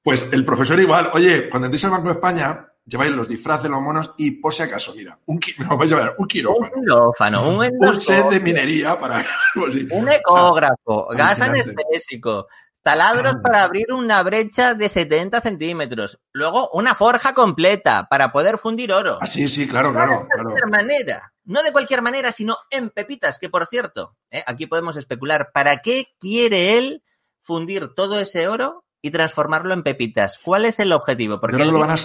Pues el profesor igual, oye, cuando entréis al Banco de España, lleváis los disfraces, los monos y por si acaso, mira, un, me vais a llevar un quirófano. Un quirófano, un, un set de minería para... un ecógrafo, ah, gas anestésico, taladros ah. para abrir una brecha de 70 centímetros, luego una forja completa para poder fundir oro. Ah, sí, sí, claro, claro. De cualquier manera, no de cualquier manera, sino en pepitas, que por cierto, ¿eh? aquí podemos especular, ¿para qué quiere él fundir todo ese oro y transformarlo en pepitas? ¿Cuál es el objetivo? Porque no lo van a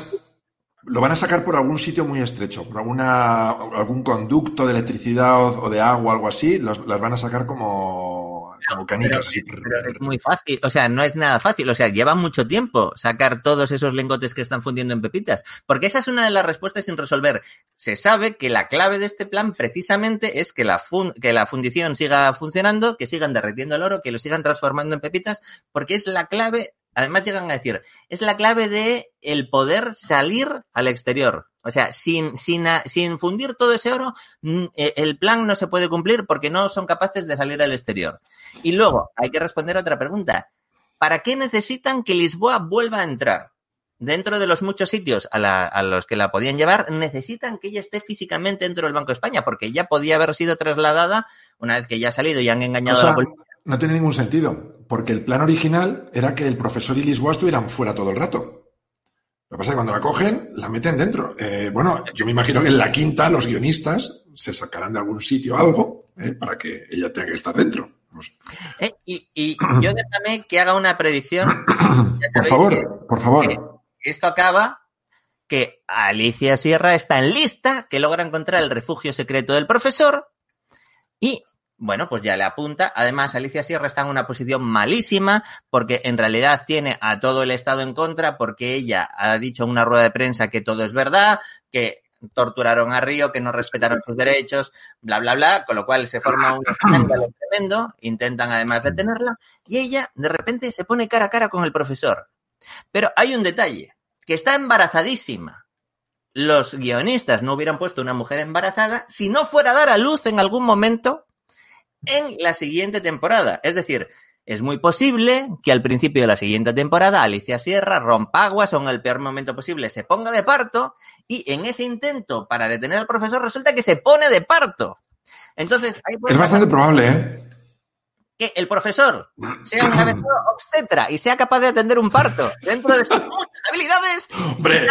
lo van a sacar por algún sitio muy estrecho, por alguna, algún conducto de electricidad o, de agua, algo así, las van a sacar como, como canicas. Pero, así. pero es muy fácil, o sea, no es nada fácil, o sea, lleva mucho tiempo sacar todos esos lingotes que están fundiendo en pepitas, porque esa es una de las respuestas sin resolver. Se sabe que la clave de este plan precisamente es que la, fun que la fundición siga funcionando, que sigan derritiendo el oro, que lo sigan transformando en pepitas, porque es la clave Además llegan a decir, es la clave de el poder salir al exterior. O sea, sin, sin, sin fundir todo ese oro, eh, el plan no se puede cumplir porque no son capaces de salir al exterior. Y luego, hay que responder a otra pregunta. ¿Para qué necesitan que Lisboa vuelva a entrar? Dentro de los muchos sitios a, la, a los que la podían llevar, necesitan que ella esté físicamente dentro del Banco de España, porque ya podía haber sido trasladada una vez que ya ha salido y han engañado O sea, a la policía. no tiene ningún sentido, porque el plan original era que el profesor y Lisboa estuvieran fuera todo el rato. Lo que pasa es que cuando la cogen, la meten dentro. Eh, bueno, yo me imagino que en la quinta los guionistas se sacarán de algún sitio algo eh, para que ella tenga que estar dentro. No sé. Eh, y, y yo déjame que haga una predicción. Por favor, que- por favor. que esto acaba que Alicia Sierra está en lista, que logra encontrar el refugio secreto del profesor y, bueno, pues ya le apunta. Además, Alicia Sierra está en una posición malísima porque en realidad tiene a todo el Estado en contra porque ella ha dicho en una rueda de prensa que todo es verdad, que torturaron a Río, que no respetaron sus derechos, bla, bla, bla, con lo cual se forma un escándalo tremendo, intentan además detenerla, y ella de repente se pone cara a cara con el profesor. Pero hay un detalle, que está embarazadísima. Los guionistas no hubieran puesto una mujer embarazada si no fuera a dar a luz en algún momento en la siguiente temporada. Es decir, es muy posible que al principio de la siguiente temporada Alicia Sierra rompa aguas o en el peor momento posible se ponga de parto y en ese intento para detener al profesor resulta que se pone de parto. Entonces, ahí Es bastante probable, ¿eh? que el profesor sea un aventurero obstetra y sea capaz de atender un parto dentro de sus muchas habilidades. Hombre,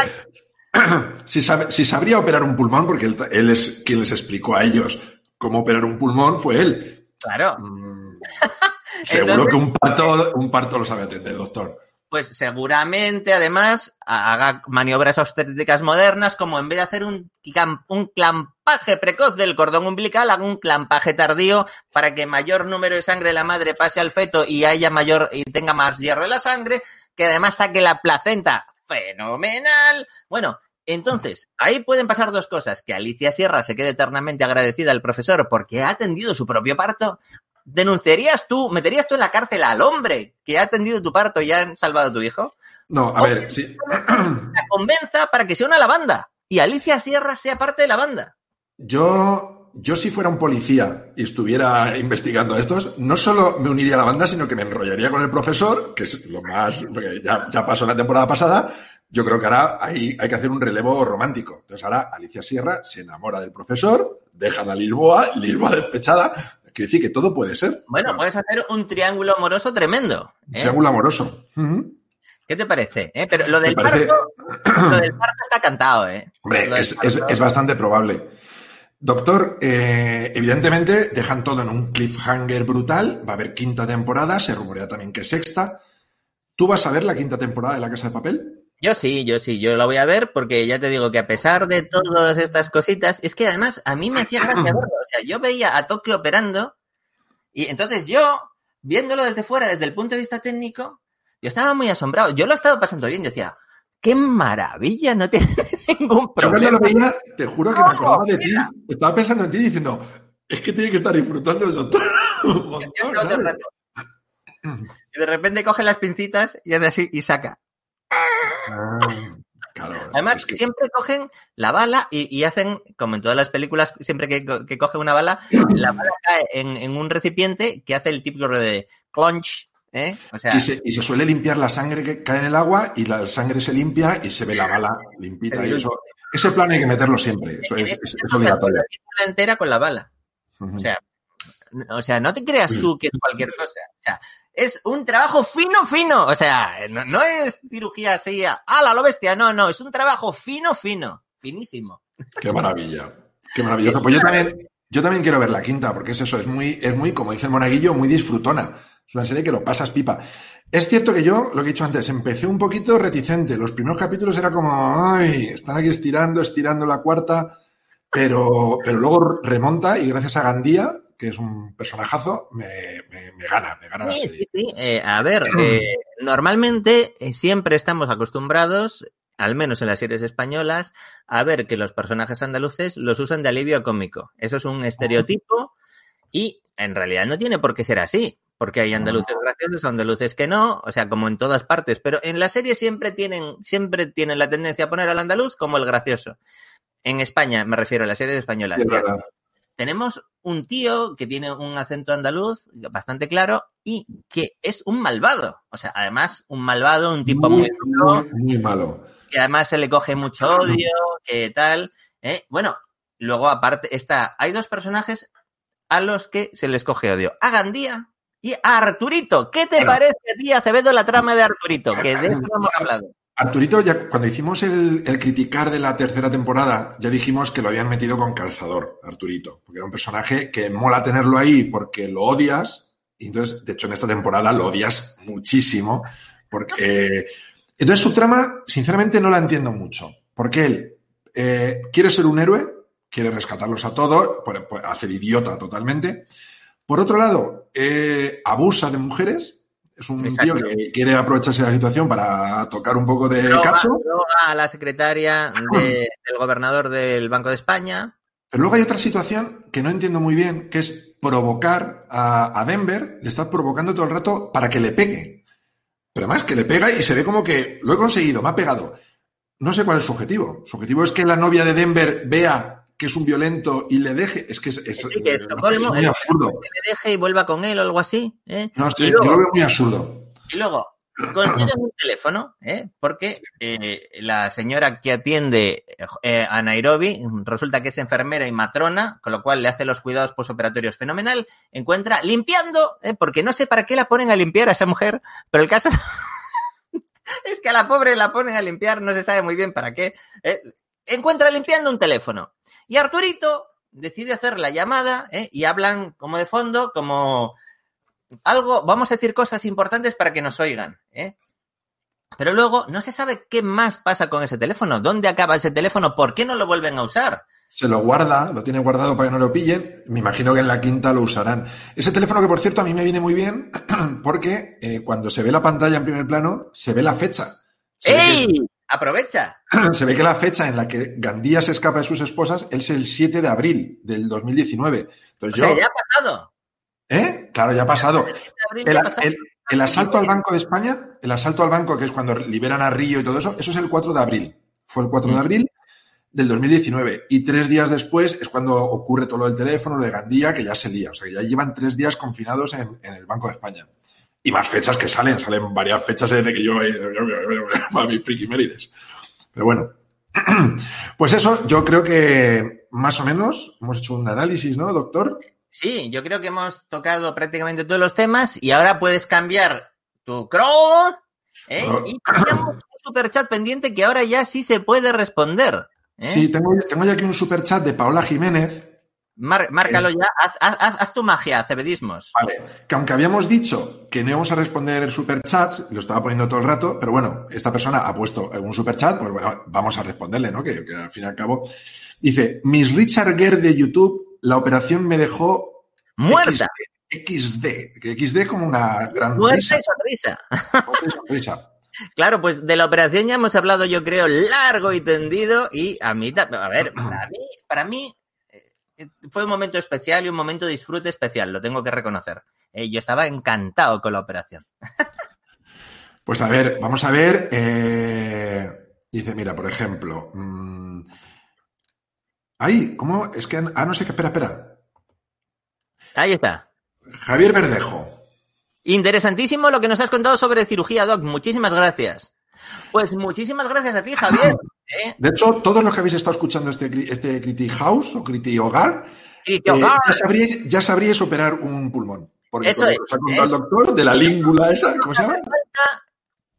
si, sabe- si sabría operar un pulmón, porque él, él es quien les explicó a ellos cómo operar un pulmón, fue él. Claro, Mm, Seguro Entonces- que un parto, un parto lo sabe atender, doctor. pues seguramente además haga maniobras obstétricas modernas como en vez de hacer un, un clampaje precoz del cordón umbilical, haga un clampaje tardío para que mayor número de sangre de la madre pase al feto y haya mayor y tenga más hierro en la sangre, que además saque la placenta fenomenal. Bueno, entonces, ahí pueden pasar dos cosas. Que Alicia Sierra se quede eternamente agradecida al profesor porque ha atendido su propio parto. ¿Denunciarías tú, meterías tú en la cárcel al hombre que ha atendido tu parto y han salvado a tu hijo? No, a ver, sí. La convenza para que se una a la banda y Alicia Sierra sea parte de la banda. Yo, yo si fuera un policía y estuviera investigando a estos, no solo me uniría a la banda, sino que me enrollaría con el profesor, que es lo más, porque ya, ya pasó la temporada pasada. Yo creo que ahora hay, hay que hacer un relevo romántico. Entonces ahora Alicia Sierra se enamora del profesor, dejan a Lisboa, Lisboa despechada. Quiero decir que todo puede ser. Bueno, puedes hacer un triángulo amoroso tremendo. ¿eh? Triángulo amoroso. ¿Qué te parece? eh? Pero lo del, parece- parto, lo del parto está cantado, ¿eh? Hombre, es bastante probable. Doctor, eh, evidentemente dejan todo en un cliffhanger brutal. Va a haber quinta temporada, se rumorea también que sexta. ¿Tú vas a ver la quinta temporada de La Casa de Papel? Yo sí, yo sí, yo lo voy a ver porque ya te digo que a pesar de todas estas cositas, es que además a mí me hacía gracia verlo. O sea, yo veía a Tokio operando y entonces yo, viéndolo desde fuera, desde el punto de vista técnico, yo estaba muy asombrado. Yo lo he estado pasando bien. Yo decía, qué maravilla, no tiene ningún Yo cuando problema. lo veía, te juro que me acordaba de ti. Estaba pensando en ti diciendo, es que tiene que estar disfrutando el doctor. Yo montón, estaba. Y de repente coge las pincitas y hace así y saca. Ah, claro, Además, es que- siempre cogen la bala y, y hacen, como en todas las películas, siempre que, que coge una bala, la bala cae en, en un recipiente que hace el típico de clonch, ¿eh? O sea, y, se, y se suele limpiar la sangre que cae en el agua y la sangre se limpia y se ve la bala limpita. Y eso, ese plan hay que meterlo siempre. Eso es, obligatorio. la entera con la bala. O sea, o sea, no te creas tú que es cualquier cosa. O sea, es un trabajo fino, fino. O sea, no, no es cirugía así, a la lo bestia. No, no, es un trabajo fino, fino. Finísimo. Qué maravilla. Qué maravilloso. Pues yo también, yo también quiero ver la quinta, porque es eso, es muy, es muy, como dice el monaguillo, muy disfrutona. Es una serie que lo pasas pipa. Es cierto que yo, lo que he dicho antes, empecé un poquito reticente. Los primeros capítulos era como, ay, están aquí estirando, estirando la cuarta, pero, pero luego remonta y gracias a Gandía, que es un personajazo, me, me, me gana, me gana la Sí, serie. sí, sí. Eh, a ver, eh, normalmente eh, siempre estamos acostumbrados, al menos en las series españolas, a ver que los personajes andaluces los usan de alivio cómico. Eso es un estereotipo y en realidad no tiene por qué ser así. porque hay andaluces graciosos, andaluces que no, o sea, como en todas partes, pero en la serie siempre tienen, siempre tienen la tendencia a poner al andaluz como el gracioso. En España, me refiero a las series españolas. Tenemos un tío que tiene un acento andaluz bastante claro y que es un malvado. O sea, además, un malvado, un tipo muy, duro, muy, muy malo. que además se le coge mucho odio, que tal. ¿eh? Bueno, luego aparte está, hay dos personajes a los que se les coge odio. A Gandía y a Arturito. ¿Qué te Bueno. parece a ti, Acevedo, la trama de Arturito? Que de eso no hemos hablado. Arturito, ya, cuando hicimos el, el criticar de la tercera temporada, ya dijimos que lo habían metido con calzador, Arturito, porque era un personaje que mola tenerlo ahí porque lo odias, y entonces, de hecho, en esta temporada lo odias muchísimo, porque... eh, entonces, su trama, sinceramente, no la entiendo mucho, porque él eh, quiere ser un héroe, quiere rescatarlos a todos, hacer idiota totalmente. Por otro lado, eh, abusa de mujeres, es un Exacto. tío que quiere aprovecharse de la situación para tocar un poco de Droga, cacho. droga a la secretaria de- del gobernador del Banco de España. Pero luego hay otra situación que no entiendo muy bien, que es provocar a, a Denver, le está provocando todo el rato para que le pegue. Pero además que le pega y se ve como que lo he conseguido, me ha pegado. No sé cuál es su objetivo. Su objetivo es que la novia de Denver vea que es un violento y le deje. Es que es, es- Sí, que es muy absurdo. Que le deje y vuelva con él o algo así. ¿eh? No sé, y, yo luego, lo veo muy absurdo. y luego consiguen un teléfono, ¿eh? porque eh, la señora que atiende eh, a Nairobi resulta que es enfermera y matrona, con lo cual le hace los cuidados posoperatorios fenomenal, encuentra limpiando, ¿eh? porque no sé para qué la ponen a limpiar a esa mujer, pero el caso es que a la pobre la ponen a limpiar, no se sabe muy bien para qué. Encuentra limpiando un teléfono. Y Arturito decide hacer la llamada ¿eh? y hablan como de fondo, como algo, vamos a decir cosas importantes para que nos oigan. ¿eh? Pero luego no se sabe qué más pasa con ese teléfono, dónde acaba ese teléfono, por qué no lo vuelven a usar. Se lo guarda, lo tiene guardado para que no lo pillen. Me imagino que en la quinta lo usarán. Ese teléfono que, por cierto, a mí me viene muy bien porque eh, cuando se ve la pantalla en primer plano, se ve la fecha. Se ¡Ey! Aprovecha. se ve que la fecha en la que Gandía se escapa de sus esposas es el 7 de abril del 2019. O Entonces sea, yo, ya ha pasado. ¿eh? Claro, ya ha pasado. El 7 de abril ya El, ha pasado. el- el asalto al Banco de España, el asalto al banco, que es cuando liberan a Río y todo eso, eso es el 4 de abril. Fue el 4 de Mm. abril del 2019. Y tres días después es cuando ocurre todo lo del teléfono, lo de Gandía, que ya se lía. O sea, que ya llevan tres días confinados en, en el Banco de España. Y más fechas que salen, salen varias fechas desde que yo, eh, para mis frikimérides. Pero bueno. Pues eso, yo creo que más o menos hemos hecho un análisis, ¿no, doctor? Sí, yo creo que hemos tocado prácticamente todos los temas y ahora puedes cambiar tu Chrome ¿eh? Oh. y tenemos un superchat pendiente que ahora ya sí se puede responder. ¿eh? Sí, tengo, tengo ya aquí un superchat de Paola Jiménez, Mar- márcalo ya, haz, haz- tu magia, cebedismos. Vale, que aunque habíamos dicho que no íbamos a responder el superchat, lo estaba poniendo todo el rato, pero bueno, esta persona ha puesto un superchat, pues bueno, vamos a responderle, ¿no? Que, que al fin y al cabo. Dice, Miss Richard Gere de YouTube, la operación me dejó Muerta, XD, que XD es como una gran muerta risa. y sonrisa. muerta y sonrisa. Claro, pues de la operación ya hemos hablado, yo creo, largo y tendido y a mí, a ver, para mí, para mí eh, fue un momento especial y un momento de disfrute especial, lo tengo que reconocer. Eh, yo estaba encantado con la operación. Pues a ver, vamos a ver. eh, dice, mira, por ejemplo. mm, ay, ¿cómo? Es que. Ah, no sé qué. Espera, espera. Ahí está. Javier Verdejo. Interesantísimo lo que nos has contado sobre cirugía, Doc. Muchísimas gracias. Pues muchísimas gracias a ti, Javier. ¿eh? De hecho, todos los que habéis estado escuchando este, este Criti House o Criti Hogar, eh, ya, sabríais, ya sabríais operar un pulmón. Porque Eso es, ha contado ¿eh? el doctor de la língula esa, ¿cómo se llama?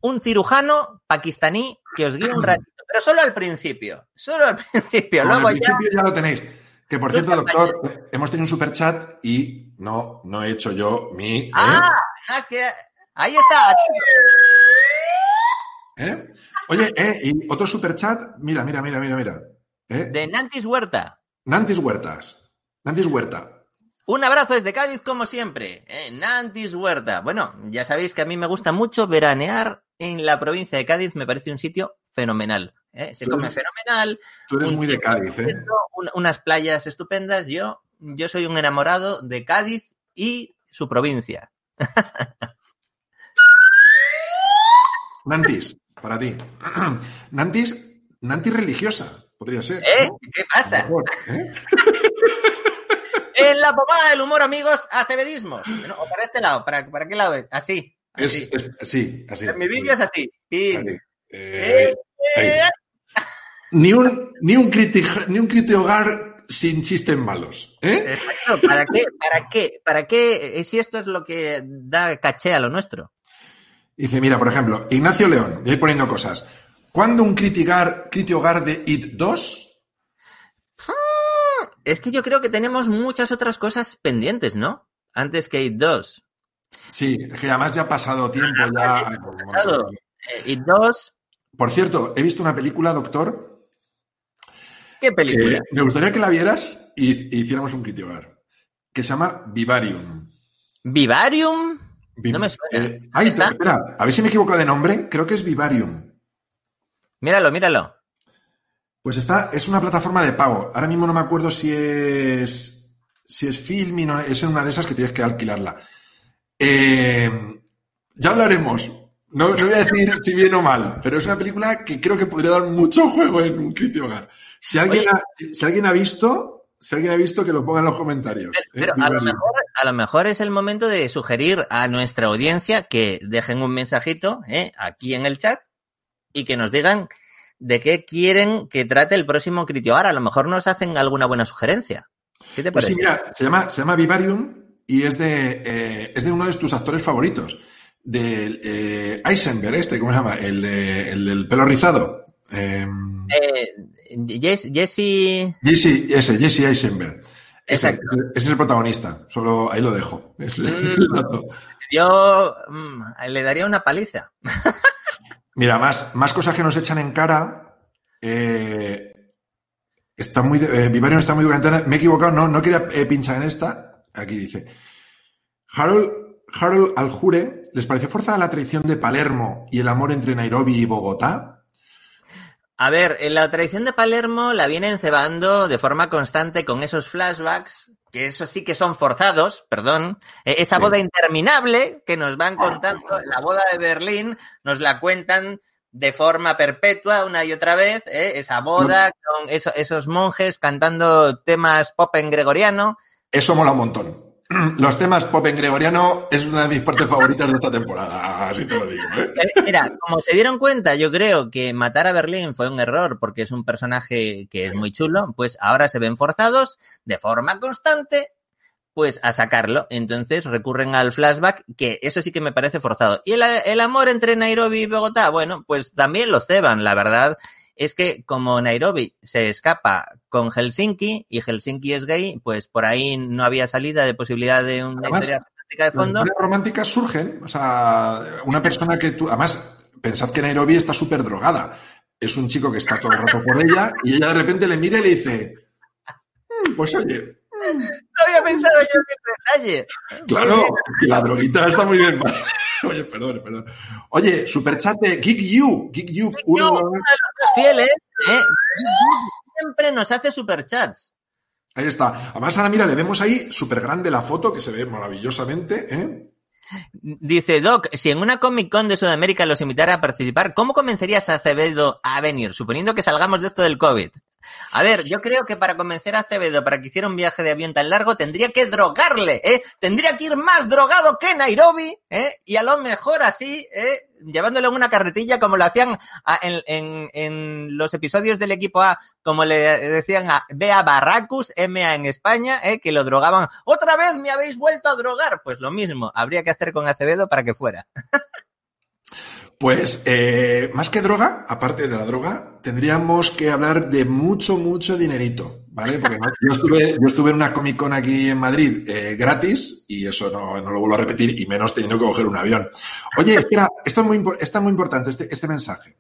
Un cirujano pakistaní que os guíe un ratito, pero solo al principio. Solo al principio. Luego ya. principio ya lo tenéis. Que por cierto, doctor, hemos tenido un superchat y no, no he hecho yo mi. Ah, es que. Ahí está. ¿Eh? Oye, eh, y otro superchat, mira, mira, mira, mira, mira. ¿Eh? De Nantis Huerta. Nantis Huertas. Nantis Huerta. Un abrazo desde Cádiz, como siempre. ¿eh? Nantis Huerta. Bueno, ya sabéis que a mí me gusta mucho veranear en la provincia de Cádiz. Me parece un sitio fenomenal. ¿eh? Se Tú come eres- fenomenal. Tú eres muy de Cádiz, ¿eh? un- unas playas estupendas. Yo, yo soy un enamorado de Cádiz y su provincia. Nantis, para ti. Nantis, Nantis religiosa, podría ser. ¿Eh? ¿no? ¿Qué pasa? Mejor, ¿eh? En la pomada del humor, amigos, acebedismo. No, o para este lado, ¿para, para qué lado es? Así. Es, así. es- sí, así. En mi vídeo es así. Eh, Eh, ahí. Ni un, ni un ni un hogar sin chistes malos. ¿eh? Exacto, ¿Para qué? ¿Para qué? ¿Para qué? Si esto es lo que da caché a lo nuestro. Dice, mira, por ejemplo, Ignacio León, voy a ir poniendo cosas. ¿Cuándo un criticar, criti hogar de IT 2? Es que yo creo que tenemos muchas otras cosas pendientes, ¿no? Antes que IT 2. Sí, es que además ya ha pasado tiempo ya. pasado. Eh, IT 2, Por cierto, he visto una película, doctor, ¿qué película? me gustaría que la vieras y, y hiciéramos un criti hogar, que se llama Vivarium. ¿Vivarium? No me suena. eh, ay, ¿Está? espera, a ver si me equivoco de nombre, creo que es Vivarium. Míralo, míralo. Pues está, es una plataforma de pago. Ahora mismo no me acuerdo si es si es Filmin o es en una de esas que tienes que alquilarla. Eh, ya hablaremos. No, no voy a decir si bien o mal, pero es una película que creo que podría dar mucho juego en un crítico hogar. Si alguien, Oye. ha, si alguien ha visto, si alguien ha visto, que lo ponga en los comentarios. ¿eh? Pero a lo, mejor, a lo mejor es el momento de sugerir a nuestra audiencia que dejen un mensajito ¿eh? aquí en el chat y que nos digan de qué quieren que trate el próximo Critio. Ahora, a lo mejor nos hacen alguna buena sugerencia. ¿Qué te Pues parece? sí, mira, se llama, se llama Vivarium y es de, eh, es de uno de tus actores favoritos. Del eh, Eisenberg, este, ¿cómo se llama? El, de- el del pelo rizado. Eh, Eh, Jess- Jesse... Jesse, ese, Jesse Eisenberg. Ese, Exacto. ese- ese es el protagonista. Solo ahí lo dejo. Mm. Yo mm, le daría una paliza. Mira, más, más cosas que nos echan en cara. Eh, está muy, de- eh, Vivarium está muy documentada. Me he equivocado, no, no quería eh, pinchar en esta. Aquí dice. Harold, Harold Aljure, ¿les pareció forzada la traición de Palermo y el amor entre Nairobi y Bogotá? A ver, en la tradición de Palermo la vienen cebando de forma constante con esos flashbacks, que eso sí que son forzados, perdón. Eh, esa Sí. boda interminable que nos van contando, la boda de Berlín, nos la cuentan de forma perpetua una y otra vez, ¿eh? esa boda con eso- esos monjes cantando temas pop en gregoriano. Eso mola un montón. Los temas pop en gregoriano es una de mis partes favoritas de esta temporada, así te lo digo. ¿eh? Eh, Mira, como se dieron cuenta, yo creo que matar a Berlín fue un error porque es un personaje que es muy chulo, pues ahora se ven forzados de forma constante pues a sacarlo. Entonces recurren al flashback, que eso sí que me parece forzado. Y el, el amor entre Nairobi y Bogotá, bueno, pues también lo ceban, la verdad. Es que como Nairobi se escapa con Helsinki y Helsinki es gay, pues por ahí no había salida de posibilidad de una Además, historia romántica de Las fondo. historias románticas surgen, o sea, una persona que tú, además, pensad que Nairobi está súper drogada. Es un chico que está todo el rato por ella y ella de repente le mira y le dice, "Mm, pues oye, No había pensado yo en ese detalle. claro, la droguita está muy bien. Oye, perdón, perdón. Oye, superchat de Geek You, Geek You, uno de los- Los fieles, ¿eh? siempre nos hace superchats. ahí está. Además, ahora mira, le vemos ahí súper grande la foto que se ve maravillosamente, ¿eh? Dice Doc, si en una Comic Con de Sudamérica los invitara a participar, ¿cómo convencerías a Acevedo a venir? Suponiendo que salgamos de esto del COVID. A ver, yo creo que para convencer a Acevedo para que hiciera un viaje de avión tan largo tendría que drogarle, ¿eh? Tendría que ir más drogado que Nairobi, ¿eh? Y a lo mejor así, ¿eh? Llevándole una carretilla como lo hacían en- en los episodios del equipo A, como le decían a Bea Barracus, MA en España, ¿eh? Que lo drogaban. ¡Otra vez me habéis vuelto a drogar! Pues lo mismo, habría que hacer con Acevedo para que fuera. Pues eh, más que droga, aparte de la droga, tendríamos que hablar de mucho, mucho dinerito, ¿vale? Porque yo, estuve, yo estuve en una Comic Con aquí en Madrid eh, gratis y eso no, no lo vuelvo a repetir y menos teniendo que coger un avión. Oye, espera, es muy, impo- esto es muy importante, este, este mensaje.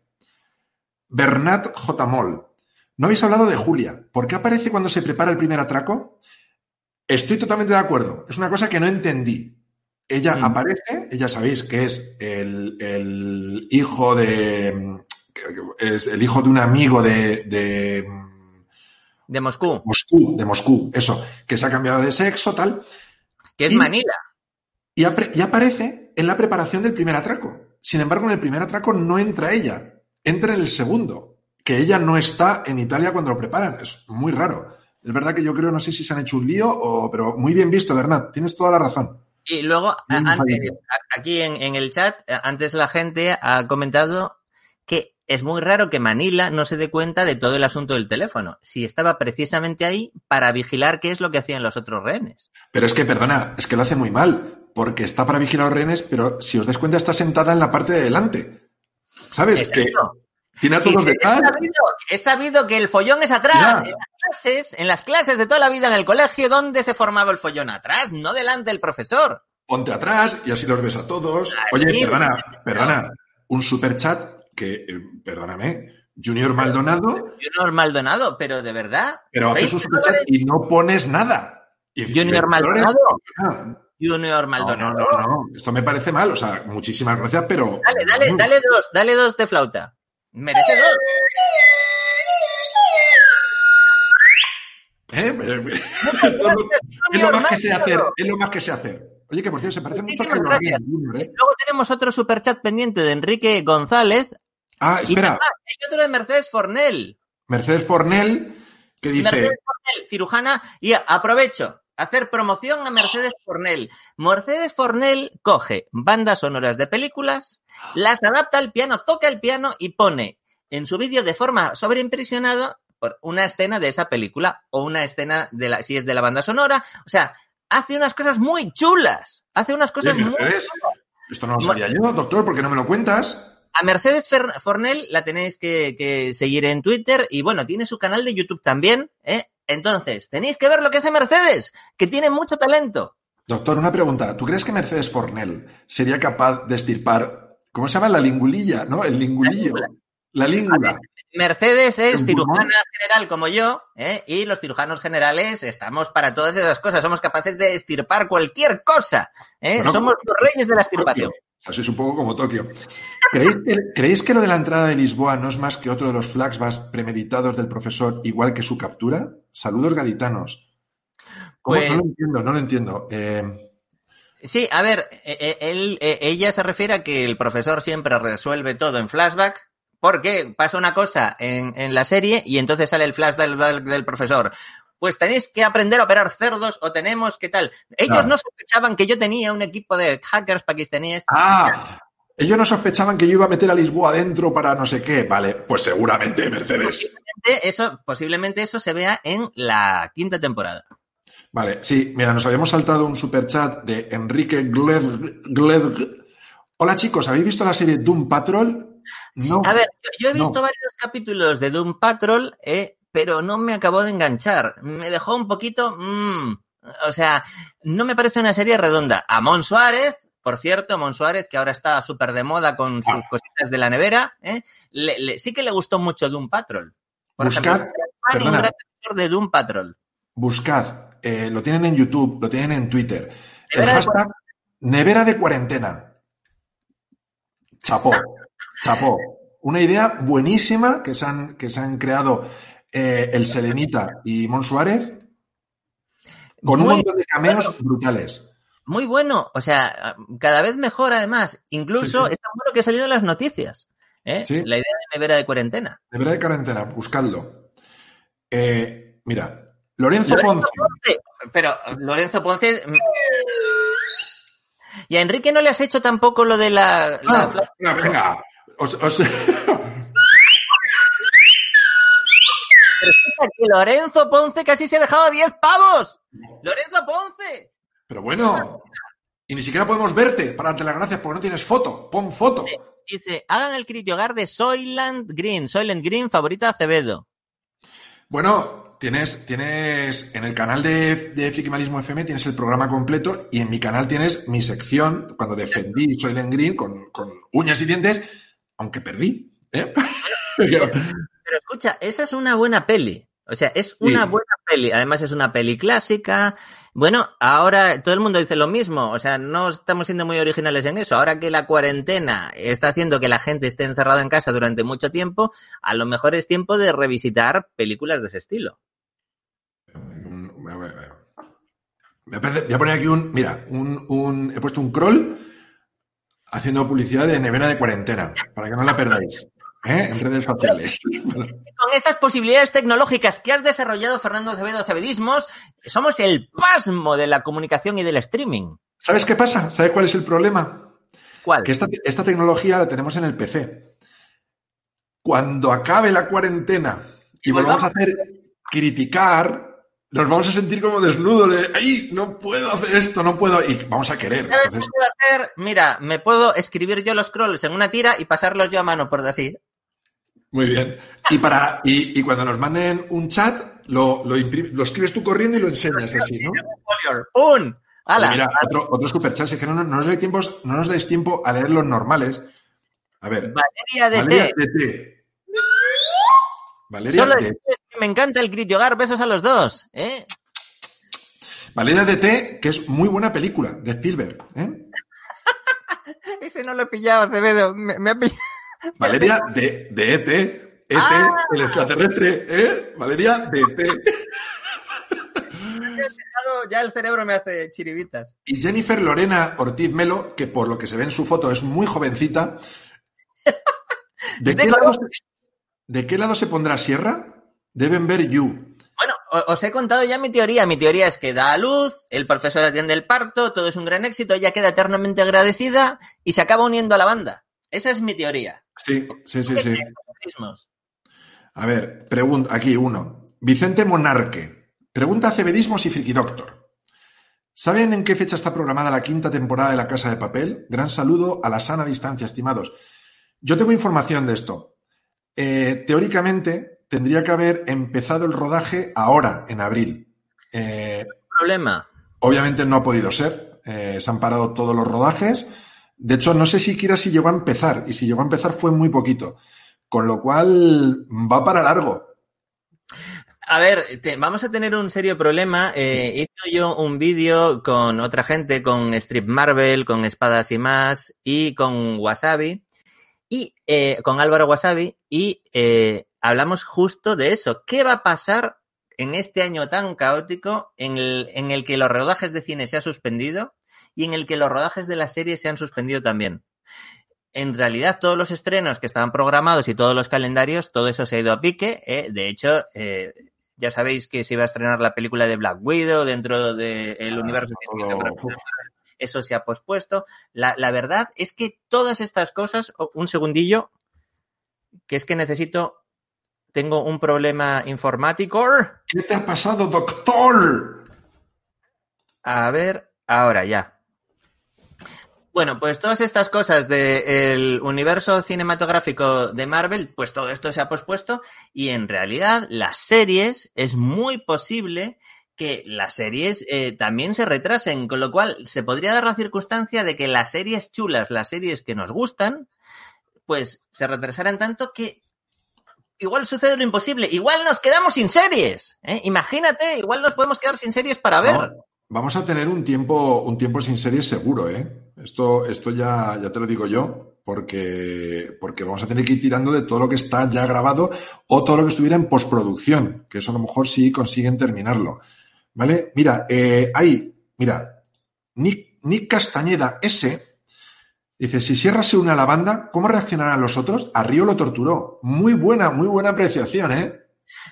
Bernat J. Moll, no habéis hablado de Julia. ¿Por qué aparece cuando se prepara el primer atraco? Estoy totalmente de acuerdo. Es una cosa que no entendí. Ella Mm. aparece, ella sabéis que es el, el hijo de. Es el hijo de un amigo de, de De Moscú, Moscú, de Moscú, eso, que se ha cambiado de sexo, tal. que es Y- Manila. y, y aparece en la preparación del primer atraco. Sin embargo, en el primer atraco no entra ella, entra en el segundo, que ella no está en Italia cuando lo preparan. Es muy raro. Es verdad que yo creo, no sé si se han hecho un lío, o, pero muy bien visto, Bernat. Tienes toda la razón. Y luego, antes, aquí en, en, el chat, antes la gente ha comentado que es muy raro que Manila no se dé cuenta de todo el asunto del teléfono, si estaba precisamente ahí para vigilar qué es lo que hacían los otros rehenes. Pero es que, perdona, es que lo hace muy mal, porque está para vigilar a los rehenes, pero si os das cuenta está sentada en la parte de delante. ¿Sabes? Exacto. Que tiene a todos Sí, detrás. He sabido, he sabido que el follón es atrás. Ya. En las clases, en las clases de toda la vida en el colegio, ¿dónde se formaba el follón? Atrás, no delante del profesor. Ponte atrás y así los ves a todos. Oye, perdona, perdona. Un superchat que, eh, perdóname, Junior Maldonado, Junior Maldonado, pero de verdad. pero haces un ¿Seis superchat y no pones nada. Y Junior Maldonado. No, Junior no, Maldonado. no, no, esto me parece mal. O sea, muchísimas gracias, pero. Dale, dale, dale dos, dale dos de flauta. Merece dos. ¿Eh? Esto no- es lo más que sé hacer, Maldonado. es lo más que sé hacer. Oye, que por cierto, se parece mucho a ¿eh? Luego tenemos otro superchat pendiente de Enrique González. Ah, Y, espera, ah, hay otro de Mercedes Fornell. Mercedes Fornell, que dice. Mercedes Fornell, cirujana, y aprovecho, hacer promoción a Mercedes Fornell. Mercedes Fornell coge bandas sonoras de películas, las adapta al piano, toca el piano y pone en su vídeo de forma sobreimpresionada por una escena de esa película o una escena de la, si es de la banda sonora. O sea, hace unas cosas muy chulas. Hace unas cosas muy esto no lo sabía yo, doctor, ¿por qué no me lo cuentas? A Mercedes Fornell la tenéis que, que seguir en Twitter y bueno, tiene su canal de YouTube también, ¿eh? Entonces, tenéis que ver lo que hace Mercedes, que tiene mucho talento. Doctor, una pregunta. ¿Tú crees que Mercedes Fornell sería capaz de estirpar, ¿cómo se llama? La lingulilla, ¿no? El lingulillo. La língula. Mercedes es ¿El cirujana general como yo, ¿eh? y los cirujanos generales estamos para todas esas cosas, somos capaces de estirpar cualquier cosa, ¿eh? Bueno, somos los reyes de la. O sea, sois un poco como Tokio. ¿Creéis que, creéis que lo de la entrada de Lisboa no es más que otro de los flashbacks premeditados del profesor, igual que su captura? Saludos gaditanos. Pues- No lo entiendo, no lo entiendo. Eh, Sí, a ver, eh, él, eh, ella se refiere a que el profesor siempre resuelve todo en flashback, porque pasa una cosa en, en la serie y entonces sale el flash del, del- del profesor. Pues tenéis que aprender a operar cerdos o tenemos que tal. Ellos Claro. no sospechaban que yo tenía un equipo de hackers pakistaníes. ¡Ah! Ellos no sospechaban que yo iba a meter a Lisboa adentro para no sé qué. Vale, pues seguramente, Mercedes. Eso, posiblemente eso se vea en la quinta temporada. Vale, sí, mira, nos habíamos saltado un superchat de Enrique Gled, Gled- Hola chicos, ¿habéis visto la serie Doom Patrol? No. A ver, yo, he no. visto varios capítulos de Doom Patrol, eh, pero no me acabó de enganchar. Me dejó un poquito. mm, o sea, no me parece una serie redonda. A Mon Suárez, por cierto, Mon Suárez, que ahora está súper de moda con sus Ah. cositas de la nevera, eh, le- le- sí que le gustó mucho Doom Patrol. Por Buscad, ejemplo, un gran de Doom Patrol. Buscad, eh, lo tienen en YouTube, lo tienen en Twitter. El Nevera de hashtag nevera de cuarentena. Chapó, chapó. Una idea buenísima que se han, que se han creado eh, el Selenita y Mon Suárez con un montón de cameos brutales. Muy bueno, o sea, cada vez mejor además. Incluso Sí, sí. es tan bueno que ha salido en las noticias. ¿eh? Sí. La idea de nevera de cuarentena. Nevera de cuarentena, buscadlo. Eh, mira, Lorenzo Lorenzo Ponce. Ponce, Pero Lorenzo Ponce. Y a Enrique no le has hecho tampoco lo de la. la- Ah, venga, venga. Os- os- que Lorenzo Ponce casi se ha dejado 10 pavos. Lorenzo Ponce. Pero bueno, y ni siquiera podemos verte para darte las gracias porque no tienes foto. Pon foto. Dice, hagan el crítico hogar de Soylent Green. Soylent Green, favorita Acevedo. Bueno, tienes, tienes en el canal de, de Frikimalismo FM tienes el programa completo y en mi canal tienes mi sección cuando defendí Soylent Green con, con uñas y dientes, aunque perdí. ¿eh? Pero escucha, esa es una buena peli. O sea, es una Sí. buena peli. Además, es una peli clásica. Bueno, ahora todo el mundo dice lo mismo. O sea, no estamos siendo muy originales en eso. Ahora que la cuarentena está haciendo que la gente esté encerrada en casa durante mucho tiempo, a lo mejor es tiempo de revisitar películas de ese estilo. Me parece- voy a poner aquí un, mira, un, un- he puesto un crawl haciendo publicidad de nevera de cuarentena, para que no la perdáis, ¿eh? en redes sociales. Con estas posibilidades tecnológicas que has desarrollado, Fernando Acevedo Acebedismos, somos el pasmo de la comunicación y del streaming. ¿Sabes qué pasa? ¿Sabes cuál es el problema? ¿Cuál? Que esta, esta tecnología la tenemos en el PC. Cuando acabe la cuarentena y volvamos a hacer criticar, nos vamos a sentir como desnudos de, ¡ay, no puedo hacer esto, no puedo! Y vamos a querer. ¿Sabes qué Entonces, puedo hacer? Mira, me puedo escribir yo los scrolls en una tira y pasarlos yo a mano, por así. Muy bien. Y, para, y, y cuando nos manden un chat, lo, lo, lo escribes tú corriendo y lo enseñas así, ¿no? ¡Pum! ¡Hala! Mira, otro, otro superchat, es que no, no nos dais tiempo, no nos dais tiempo a leer los normales. A ver, Valeria de Valeria T. de T. Valeria Solo de me encanta el Crit Hogar. Besos a los dos. ¿eh? Valeria de T, que es muy buena película, de Spielberg. ¿eh? Ese no lo he pillado, Acevedo. Me, me ha pillado. Valeria de, de ET, ET, Ah. el extraterrestre, ¿eh? Valeria de T. Ya el cerebro me hace chiribitas. Y Jennifer Lorena Ortiz Melo, que por lo que se ve en su foto es muy jovencita. ¿De qué, lado, se- ¿De qué lado se pondrá Sierra? Deben ver You. Bueno, os he contado ya mi teoría. Mi teoría es que da a luz, el profesor atiende el parto, todo es un gran éxito, ella queda eternamente agradecida y se acaba uniendo a la banda. Esa es mi teoría. Sí, sí, sí, ¿Qué sí. A ver, pregunta, aquí uno. Vicente Monarque. Pregunta a Cebedismos y Friki Doctor. ¿Saben en qué fecha está programada la quinta temporada de La Casa de Papel? Gran saludo a la sana distancia, estimados. Yo tengo información de esto. Eh, teóricamente, tendría que haber empezado el rodaje ahora, en abril. Eh, Problema. obviamente no ha podido ser. Eh, se han parado todos los rodajes. De hecho, no sé siquiera si llegó a empezar. Y si llegó a empezar fue muy poquito. Con lo cual, va para largo. A ver, te- vamos a tener un serio problema. Eh, hecho yo un vídeo con otra gente, con Strip Marvel, con Espadas y más, y con Wasabi, y eh, con Álvaro Wasabi, y eh, hablamos justo de eso. ¿Qué va a pasar en este año tan caótico en el, en el que los rodajes de cine se han suspendido y en el que los rodajes de la serie se han suspendido también? En realidad, todos los estrenos que estaban programados y todos los calendarios, todo eso se ha ido a pique. eh. De hecho, eh, ya sabéis que se iba a estrenar la película de Black Widow dentro del universo cinematográfico. uf. Eso se ha pospuesto. La, la verdad es que todas estas cosas, un segundillo, que es que necesito, tengo un problema informático. ¿Qué te ha pasado, doctor? A ver, ahora ya. Bueno, pues todas estas cosas del universo cinematográfico de Marvel, pues todo esto se ha pospuesto y en realidad las series es muy posible que las series eh, también se retrasen, con lo cual se podría dar la circunstancia de que las series chulas, las series que nos gustan, pues se retrasaran tanto que igual sucede lo imposible, igual nos quedamos sin series, ¿eh? imagínate, igual nos podemos quedar sin series para ver. No, vamos a tener un tiempo, un tiempo sin series seguro, ¿eh? Esto, esto ya, ya te lo digo yo, porque, porque vamos a tener que ir tirando de todo lo que está ya grabado o todo lo que estuviera en postproducción, que eso a lo mejor sí consiguen terminarlo. ¿Vale? Mira, eh, hay, mira, Nick, Nick Castañeda S. Dice, si Sierra se une a la banda, ¿cómo reaccionarán los otros? A Río lo torturó. Muy buena, muy buena apreciación, ¿eh?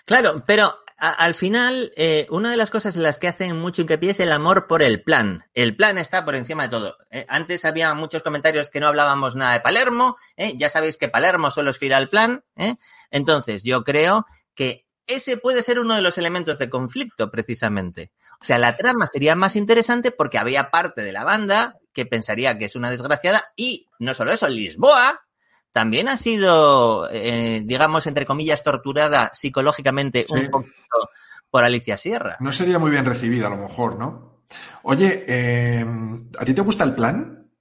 Claro, pero al final, eh, una de las cosas en las que hacen mucho hincapié es el amor por el plan. El plan está por encima de todo. Eh, antes había muchos comentarios que no hablábamos nada de Palermo. ¿eh? Ya sabéis que Palermo solo es fiel al plan. ¿eh? Entonces, yo creo que ese puede ser uno de los elementos de conflicto, precisamente. O sea, la trama sería más interesante porque había parte de la banda que pensaría que es una desgraciada y no solo eso, Lisboa también ha sido, eh, digamos, entre comillas, torturada psicológicamente Sí. un poquito por Alicia Sierra. No sería muy bien recibida, a lo mejor, ¿no? Oye, eh, ¿a ti te gusta el plan?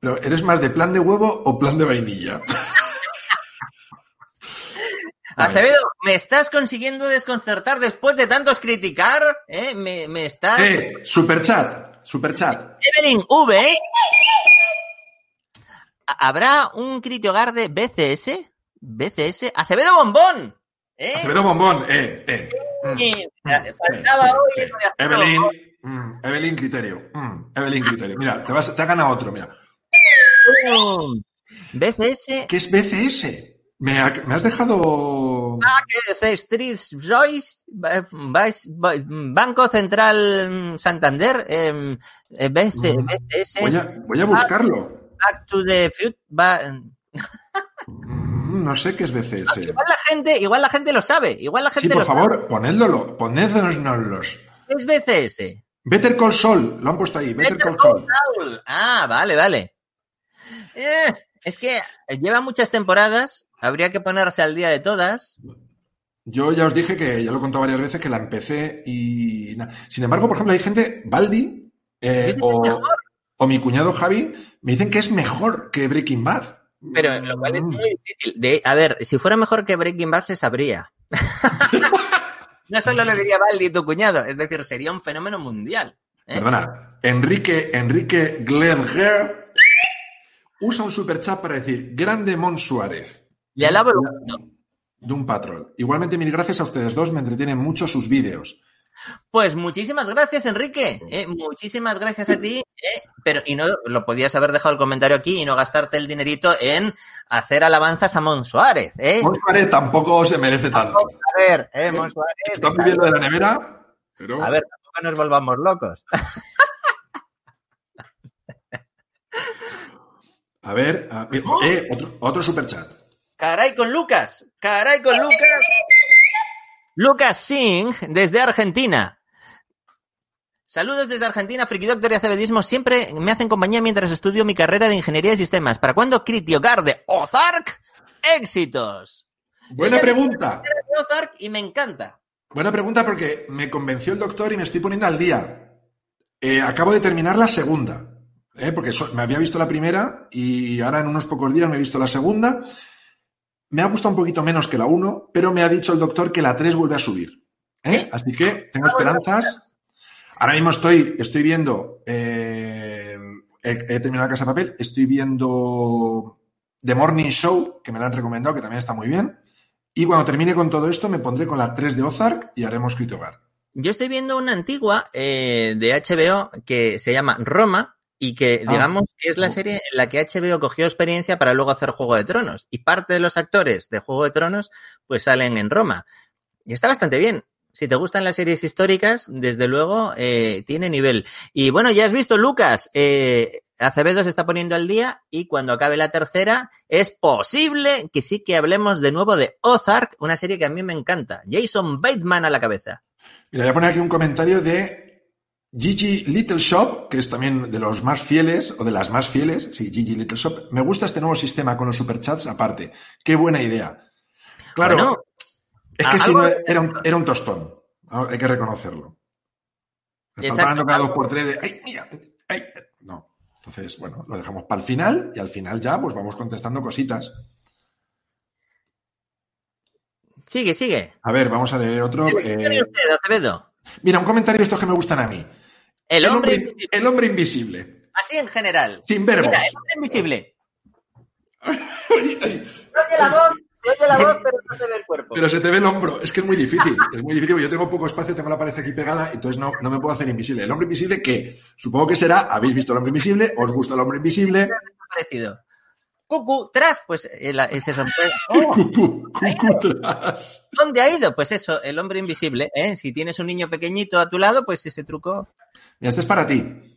¿Pero eres más de plan de huevo o plan de vainilla? Acevedo, ¿me estás consiguiendo desconcertar después de tantos criticar? ¿Eh? ¿Me, me estás...? Eh, superchat, superchat. Evelyn V. ¿Habrá un critihogar de BCS? ¿BCS? ¡Acevedo Bombón! ¿Eh? Acevedo Bombón, eh, eh. Mm, mm, faltaba sí, hoy sí. Evelyn. Mm, Evelyn Criterio. Mm, Evelyn Criterio. Mira, te, vas, te ha ganado otro, mira. BCS. ¿Qué es BCS? Me, ha- me has dejado... Ah, que dice Street Joyce, Ba- Ba- Ba- Banco Central Santander, em, eh, BC. BCS, Voy a, voy a buscarlo. Back to the Future. ba- Mm, No sé qué es BCS. Igual la gente, igual la gente lo sabe, igual la Sí, gente por lo favor, ponedlo, sabe. Es BCS. Better Call Saul, lo han puesto ahí, Better, Better Call Saul. Saul. Ah, vale, vale. Eh, es que lleva muchas temporadas, habría que ponerse al día de todas. Yo ya os dije que, ya lo he contado varias veces, que la empecé y... Sin embargo, por ejemplo, hay gente, Baldi eh, o, o mi cuñado Javi, me dicen que es mejor que Breaking Bad. Pero lo cual es Mm. muy difícil. De, a ver, si fuera mejor que Breaking Bad se sabría. no solo le diría Baldi tu cuñado, es decir, sería un fenómeno mundial. ¿eh? Perdona, Enrique, Enrique Gledger usa un superchat para decir, grande Mon Suárez. Le alabo el. De un patrón. Igualmente, mil gracias a ustedes dos, me entretienen mucho sus vídeos. Pues muchísimas gracias, Enrique. ¿eh? muchísimas gracias a ti. ¿eh? Pero, y no lo podías haber dejado el comentario aquí y no gastarte el dinerito en hacer alabanzas a Mon Suárez. ¿eh? Mon Suárez tampoco se merece tanto. A ver, ¿eh? Mon Suárez. Está muy bien lo de la nevera, pero... A ver, tampoco nos volvamos locos. A ver, a- eh, otro, otro superchat. Caray con Lucas. Caray con Lucas. Lucas Singh, desde Argentina. Saludos desde Argentina, Friki Doctor y Acebedismo. Siempre me hacen compañía mientras estudio mi carrera de Ingeniería de Sistemas. ¿Para cuándo Critiogar de Ozark? ¡Éxitos! Buena pregunta. De Ozark y me encanta. Buena pregunta porque me convenció el doctor y me estoy poniendo al día. Eh, acabo de terminar la segunda, ¿eh? porque so- me había visto la primera y ahora en unos pocos días me he visto la segunda. Me ha gustado un poquito menos que la 1, pero me ha dicho el doctor que la 3 vuelve a subir. ¿eh? Así que tengo esperanzas. Ahora mismo estoy, estoy viendo, eh, he, he terminado la casa de papel, estoy viendo The Morning Show, que me la han recomendado, que también está muy bien. Y cuando termine con todo esto, me pondré con la 3 de Ozark y haremos Critogar. Yo estoy viendo una antigua eh, de HBO que se llama Roma y que, Ah. digamos, que es la serie en la que HBO cogió experiencia para luego hacer Juego de Tronos. Y parte de los actores de Juego de Tronos, pues salen en Roma. Y está bastante bien. Si te gustan las series históricas, desde luego, eh, tiene nivel. Y bueno, ya has visto, Lucas, eh, Acevedo se está poniendo al día y cuando acabe la tercera, es posible que sí que hablemos de nuevo de Ozark, una serie que a mí me encanta. Jason Bateman a la cabeza. Mira, voy a poner aquí un comentario de Gigi Little Shop, que es también de los más fieles, o de las más fieles. Sí, Gigi Little Shop. Me gusta este nuevo sistema con los superchats aparte. Qué buena idea. Claro, Bueno, es que si no, era un, era un tostón. Ah, Hay que reconocerlo. Está Exacto. parando cada dos por tres de, ay, mira, ay. No. Entonces, bueno, lo dejamos para el final y al final ya pues vamos contestando cositas. Sigue, sigue. A ver, vamos a leer otro. ¿Qué eh, usted, Acevedo? mira, un comentario de estos que me gustan a mí. El hombre invisible. el hombre invisible. Así en general. Sin verbos. Mira, el hombre invisible. Oye la voz, se oye la voz, pero no se ve el cuerpo. Pero se te ve el hombro. Es que es muy difícil. Es muy difícil. Yo tengo poco espacio, tengo la pared aquí pegada, entonces no, no me puedo hacer invisible. El hombre invisible, ¿qué? Supongo que será, habéis visto el hombre invisible, os gusta el hombre invisible. parecido. Cucu, tras, pues ese sorpresa. Oh, Cucú, cucú tras. ¿Dónde ha ido? Pues eso, el hombre invisible. ¿eh? Si tienes un niño pequeñito a tu lado, pues ese truco. Este es para ti.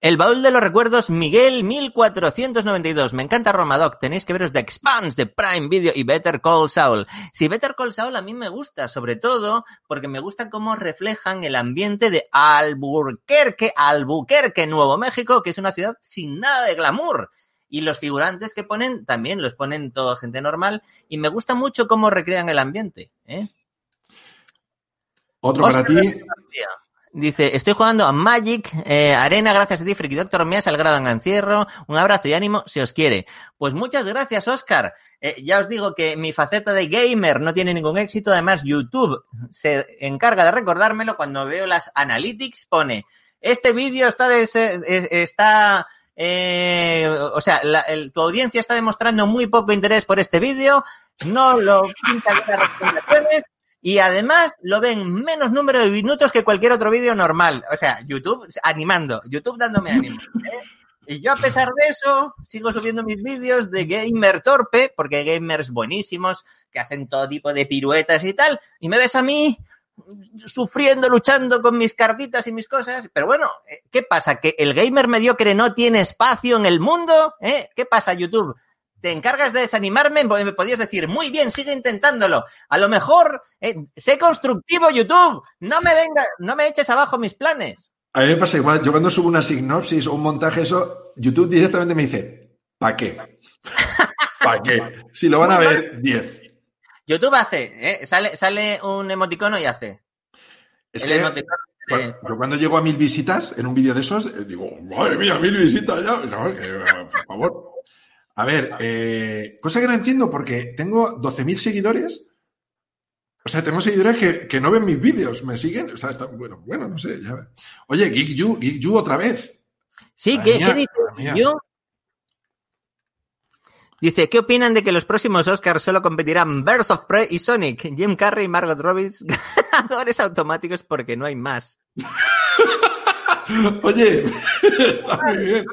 El baúl de los recuerdos, Miguel 1492. Me encanta Romadoc. Tenéis que veros The Expanse de Prime Video y Better Call Saul. Si Better Call Saul a mí me gusta, sobre todo porque me gusta cómo reflejan el ambiente de Albuquerque, Albuquerque, Nuevo México, que es una ciudad sin nada de glamour. Y los figurantes que ponen también los ponen toda gente normal. Y me gusta mucho cómo recrean el ambiente. ¿eh? Otro para ti. Dice, estoy jugando a Magic eh, Arena, gracias a ti, Friki Doctor, me has grado en encierro. Un abrazo y ánimo si os quiere. Pues muchas gracias, Oscar. Eh, ya os digo que mi faceta de gamer no tiene ningún éxito. Además, YouTube se encarga de recordármelo cuando veo las analytics. Pone, este vídeo está, des- eh, está eh, o sea, la- el- tu audiencia está demostrando muy poco interés por este vídeo. No lo pinta las recomendaciones y además lo ven menos número de minutos que cualquier otro vídeo normal. O sea, YouTube animando, YouTube dándome ánimo. ¿eh? Y yo a pesar de eso, sigo subiendo mis vídeos de gamer torpe, porque hay gamers buenísimos que hacen todo tipo de piruetas y tal, y me ves a mí sufriendo, luchando con mis cartitas y mis cosas. Pero bueno, eh, ¿qué pasa? ¿Que el gamer mediocre no tiene espacio en el mundo? ¿Eh? ¿Qué pasa, YouTube? ¿Te encargas de desanimarme? Me podías decir, muy bien, sigue intentándolo. A lo mejor, eh, sé constructivo, YouTube. No me venga, no me eches abajo mis planes. A mí me pasa igual. Yo cuando subo una sinopsis o un montaje, eso, YouTube directamente me dice, ¿para qué? ¿Para qué? Si lo van a ver 10. YouTube hace, ¿eh? sale, sale un emoticono y hace. Es el que emoticono de... yo cuando llego a mil visitas en un vídeo de esos, eh, digo, madre mía, mil visitas ya. No, que, por favor. A ver, eh, cosa que no entiendo porque tengo 12.000 seguidores. O sea, tengo seguidores que, que no ven mis vídeos, me siguen. O sea, está, bueno, bueno, no sé. Ya. Oye, Geek You, Geek You otra vez. Sí, ¿qué, ¿qué dices? Yo, Dice, ¿qué opinan de que los próximos Oscars solo competirán Birds of Prey y Sonic? Jim Carrey y Margot Robbie ganadores automáticos porque no hay más. Oye, está muy bien.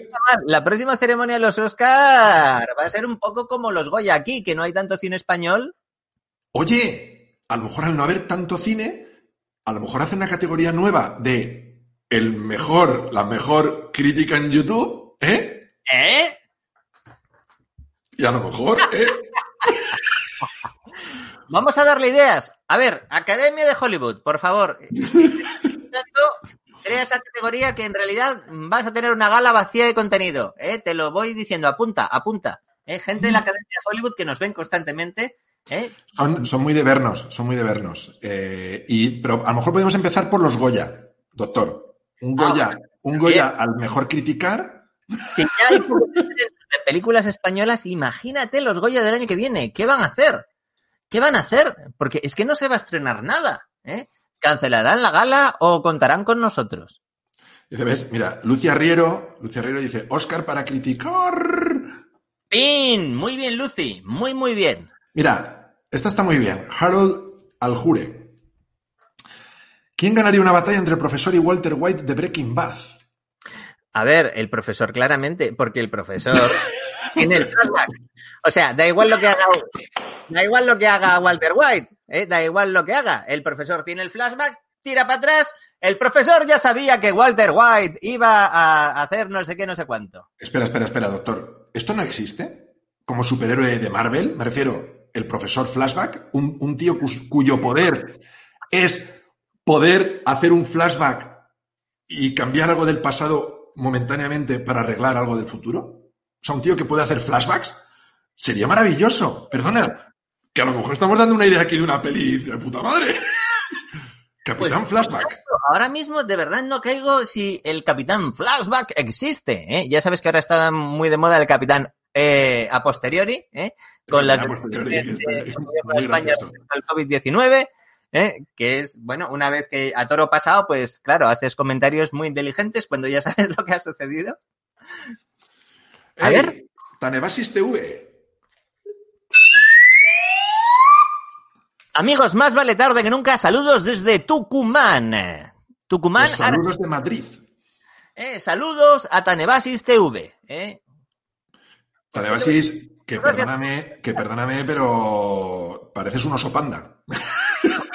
La próxima ceremonia de los Oscars va a ser un poco como los Goya aquí, que no hay tanto cine español. Oye, a lo mejor al no haber tanto cine, a lo mejor hacen una categoría nueva de el mejor, la mejor crítica en YouTube, ¿eh? ¿Eh? Y a lo mejor, ¿eh? Vamos a darle ideas. A ver, Academia de Hollywood, por favor. Crea esa categoría que en realidad vas a tener una gala vacía de contenido. ¿eh? Te lo voy diciendo, apunta, apunta. ¿eh? Gente de la Academia de Hollywood que nos ven constantemente. ¿eh? Son, son, muy de vernos, son muy de vernos. Eh, y, pero a lo mejor podemos empezar por los Goya, doctor. Un ah, Goya, un Goya al mejor criticar. Si ya hay de películas españolas, imagínate los Goya del año que viene. ¿Qué van a hacer? ¿Qué van a hacer? Porque es que no se va a estrenar nada. ¿eh? ¿Cancelarán la gala o contarán con nosotros? Dice, ves, mira, Lucia Riero, Lucia Riero dice, Oscar para criticar. ¡Pin! Muy bien, Lucy. Muy, muy bien. Mira, esta está muy bien. Harold Aljure. ¿Quién ganaría una batalla entre el profesor y Walter White de Breaking Bad? A ver, el profesor claramente, porque el profesor tiene el flashback. O sea, da igual lo que haga, da igual lo que haga Walter White, ¿eh? da igual lo que haga. El profesor tiene el flashback, tira para atrás. El profesor ya sabía que Walter White iba a hacer no sé qué, no sé cuánto. Espera, espera, espera, doctor. ¿Esto no existe? Como superhéroe de Marvel, me refiero, el profesor flashback, un, un tío cuyo poder es poder hacer un flashback y cambiar algo del pasado momentáneamente para arreglar algo del futuro? O sea, un tío que puede hacer flashbacks. Sería maravilloso. Perdona, que a lo mejor estamos dando una idea aquí de una peli de puta madre. Capitán pues, Flashback. Ahora mismo de verdad no caigo si el Capitán Flashback existe. ¿eh? Ya sabes que ahora está muy de moda el Capitán eh, a posteriori, ¿eh? con las de, España el COVID-19. ¿eh? que es, bueno, una vez que a toro pasado, pues claro, haces comentarios muy inteligentes cuando ya sabes lo que ha sucedido. A ver. Tanebasis TV. Amigos, más vale tarde que nunca. Saludos desde Tucumán. Tucumán. Saludos de Madrid. Eh, saludos a Tanebasis TV. Eh. Tanebasis, que perdóname, que perdóname, pero pareces un oso panda.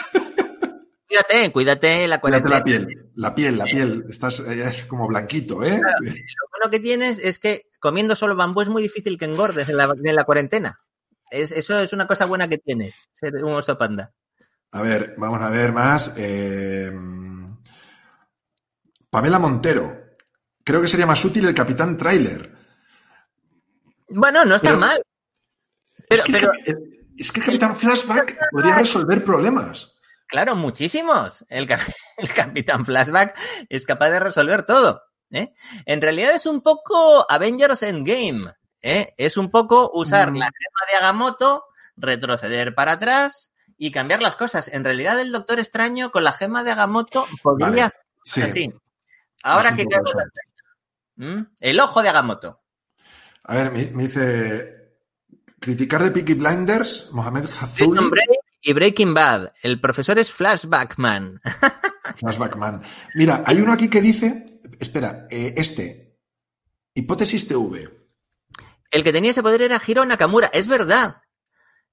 Cuídate, cuídate la cuarentena. la piel, la piel, la piel. Estás eh, como blanquito, ¿eh? lo bueno que tienes es que comiendo solo bambú es muy difícil que engordes en la, cuarentena. Es, eso es una cosa buena que tienes, ser un oso panda. A ver, vamos a ver más. Eh, Pamela Montero. Creo que sería más útil el Capitán Trailer. Bueno, no está mal. es, que, es que el Capitán Flashback podría resolver problemas. Claro, muchísimos. El, el, Capitán Flashback es capaz de resolver todo. ¿eh? En realidad es un poco Avengers Endgame. ¿Eh? Es un poco usar mm. la gema de Agamotto, retroceder para atrás y cambiar las cosas. En realidad el Doctor Extraño con la gema de Agamotto podría ser así. Ahora que ¿Mm? El ojo de Agamotto. A ver, me, dice criticar de Peaky Blinders, Mohamed Hazouli Y Breaking Bad, el profesor es Flashbackman. Flashbackman. Mira, hay uno aquí que dice, espera, eh, este, hipótesis TV. El que tenía ese poder era Hiro Nakamura, es verdad.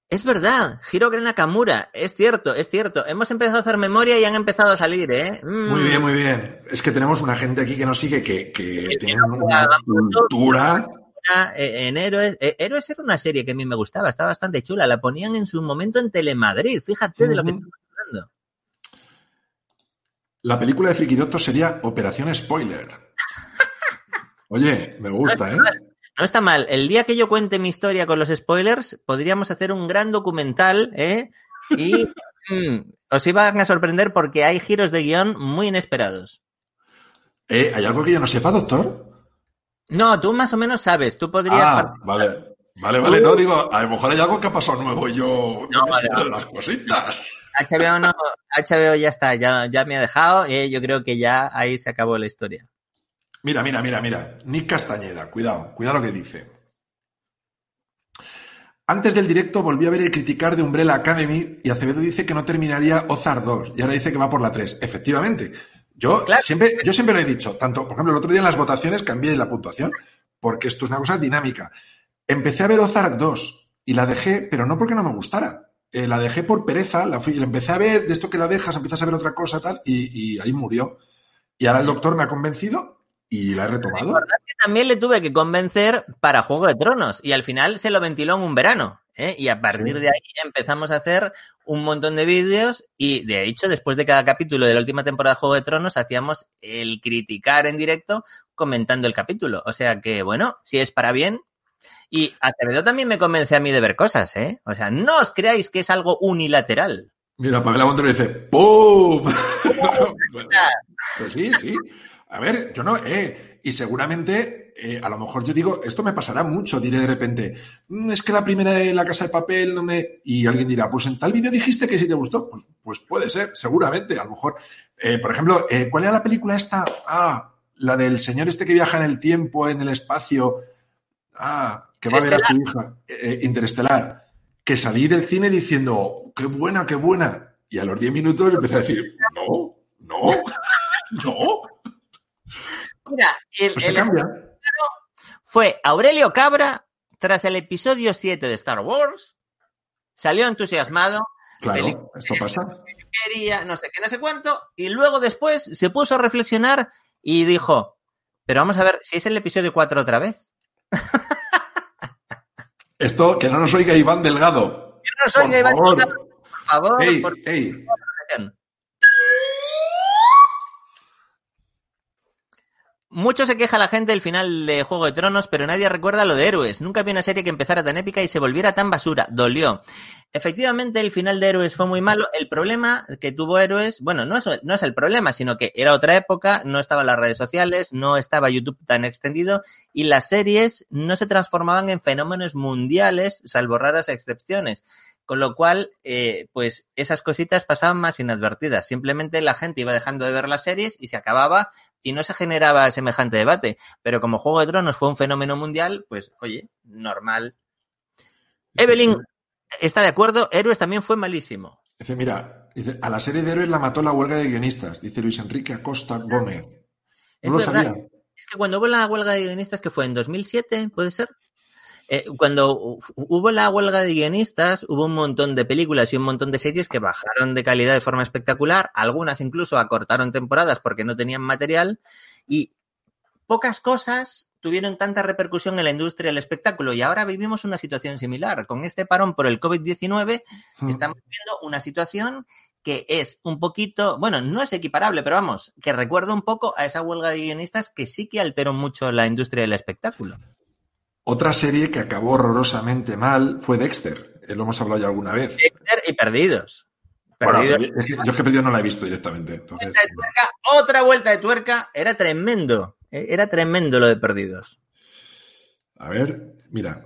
Es verdad, Hiro Nakamura, es cierto, es cierto. Hemos empezado a hacer memoria y han empezado a salir, ¿eh? Mm. Muy bien, muy bien. Es que tenemos una gente aquí que nos sigue que, que tiene una cultura. Eh, en Héroes, eh, Héroes era una serie que a mí me gustaba, está bastante chula. La ponían en su momento en Telemadrid, fíjate de lo que estamos hablando. La película de Frikidotto sería Operación Spoiler. Oye, me gusta, ¿eh? No está mal. El día que yo cuente mi historia con los spoilers, podríamos hacer un gran documental, ¿eh? Y mm, os iban a sorprender porque hay giros de guion muy inesperados. ¿Eh? ¿Hay algo que yo no sepa, doctor? No, tú más o menos sabes. Tú podrías. Ah, vale. Vale, vale. No, digo, a lo mejor hay algo que ha pasado nuevo y yo. No, vale. Las cositas. HBO, no, HBO ya está, ya, ya me ha dejado. y yo creo que ya ahí se acabó la historia. Mira, mira, mira, mira. Nick Castañeda, cuidado, cuidado lo que dice. Antes del directo volví a ver el criticar de Umbrella Academy y Acevedo dice que no terminaría Ozar 2 y ahora dice que va por la 3. Efectivamente. Yo, siempre, yo siempre lo he dicho, tanto, por ejemplo, el otro día en las votaciones cambié la puntuación, porque esto es una cosa dinámica. Empecé a ver Ozark 2 y la dejé, pero no porque no me gustara. Eh, la dejé por pereza, la, fui, la empecé a ver, de esto que la dejas, empiezas a ver otra cosa, tal, y, y ahí murió. Y ahora el doctor me ha convencido y la he retomado. También le tuve que convencer para Juego de Tronos y al final se lo ventiló en un verano. ¿eh? Y a partir de ahí empezamos a hacer un montón de vídeos y de hecho después de cada capítulo de la última temporada de Juego de Tronos hacíamos el criticar en directo comentando el capítulo. O sea que bueno, si es para bien. Y Acevedo también me convence a mí de ver cosas, ¿eh? O sea, no os creáis que es algo unilateral. Mira, Pamela Montero dice ¡Pum! pues sí, sí. A ver, yo no, eh, y seguramente, eh, a lo mejor yo digo, esto me pasará mucho, diré de repente, mm, es que la primera de la casa de papel no me. Y alguien dirá, pues en tal vídeo dijiste que sí te gustó. Pues, pues puede ser, seguramente, a lo mejor. Eh, por ejemplo, eh, ¿cuál era la película esta? Ah, la del señor este que viaja en el tiempo, en el espacio. Ah, que va a ver a su hija. interestelar. Que salí del cine diciendo, qué buena, qué buena. Y a los 10 minutos empecé a decir, no, no, no. Mira, el, pues fue Aurelio Cabra tras el episodio 7 de Star Wars. Salió entusiasmado. Claro, esto pasa. Quería, no sé qué, no sé cuánto. Y luego después se puso a reflexionar y dijo, pero vamos a ver, si es el episodio 4 otra vez. Esto, que no nos oiga Iván Delgado. Que no nos oiga Iván Delgado, por favor. por favor. Mucho se queja la gente del final de Juego de Tronos, pero nadie recuerda lo de Héroes. Nunca vi una serie que empezara tan épica y se volviera tan basura. Dolió. Efectivamente, el final de Héroes fue muy malo. El problema que tuvo Héroes, bueno, no es, el problema, sino que era otra época, no estaban las redes sociales, no estaba YouTube tan extendido y las series no se transformaban en fenómenos mundiales, salvo raras excepciones. Con lo cual, eh, pues esas cositas pasaban más inadvertidas. Simplemente la gente iba dejando de ver las series y se acababa y no se generaba semejante debate. Pero como Juego de Tronos fue un fenómeno mundial, pues oye, normal. Evelyn está de acuerdo, Héroes también fue malísimo. Dice, mira, a la serie de Héroes la mató la huelga de guionistas, dice Luis Enrique Acosta Gómez. No lo sabía. Es que cuando hubo la huelga de guionistas, que fue en 2007, ¿puede ser? Eh, cuando hubo la huelga de guionistas, hubo un montón de películas y un montón de series que bajaron de calidad de forma espectacular, algunas incluso acortaron temporadas porque no tenían material y pocas cosas tuvieron tanta repercusión en la industria del espectáculo y ahora vivimos una situación similar. Con este parón por el COVID-19 hmm. estamos viendo una situación que es un poquito, bueno, no es equiparable, pero vamos, que recuerda un poco a esa huelga de guionistas que sí que alteró mucho la industria del espectáculo. Otra serie que acabó horrorosamente mal fue Dexter. Eh, lo hemos hablado ya alguna vez. Dexter y Perdidos. Perdidos. yo es que Perdidos no la he visto directamente. otra vuelta de tuerca. Era tremendo. Eh, era tremendo lo de Perdidos. A ver, mira.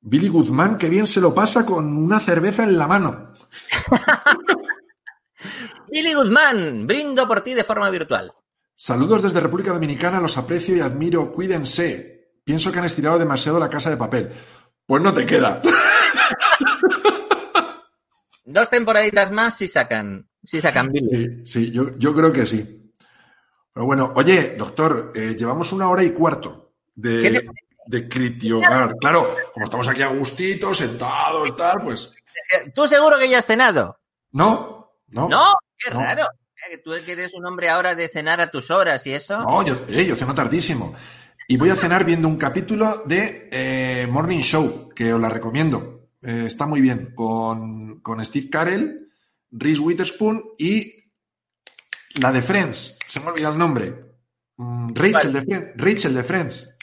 Billy Guzmán, qué bien se lo pasa con una cerveza en la mano. Billy Guzmán, brindo por ti de forma virtual. Saludos desde República Dominicana, los aprecio y admiro. Cuídense. Pienso que han estirado demasiado la casa de papel. Pues no te queda. dos temporaditas más si sacan, si sacan Sí, sí yo, yo creo que sí. Pero bueno, oye, doctor, eh, llevamos una hora y cuarto ¿Qué de, te- de Critiogar. Claro, como estamos aquí a gustito, sentados tal, pues. ¿Tú seguro que ya has cenado? No, no. No, qué No. raro. Eh, Tú que eres un hombre ahora de cenar a tus horas y eso. No, yo, eh, yo ceno tardísimo. Y voy a cenar viendo un capítulo de eh, Morning Show, que os la recomiendo. Eh, está muy bien, con, con Steve Carell, Reese Witherspoon y la de Friends. Se me ha olvidado el nombre. Mm, Rachel, de Friends, Rachel de Friends.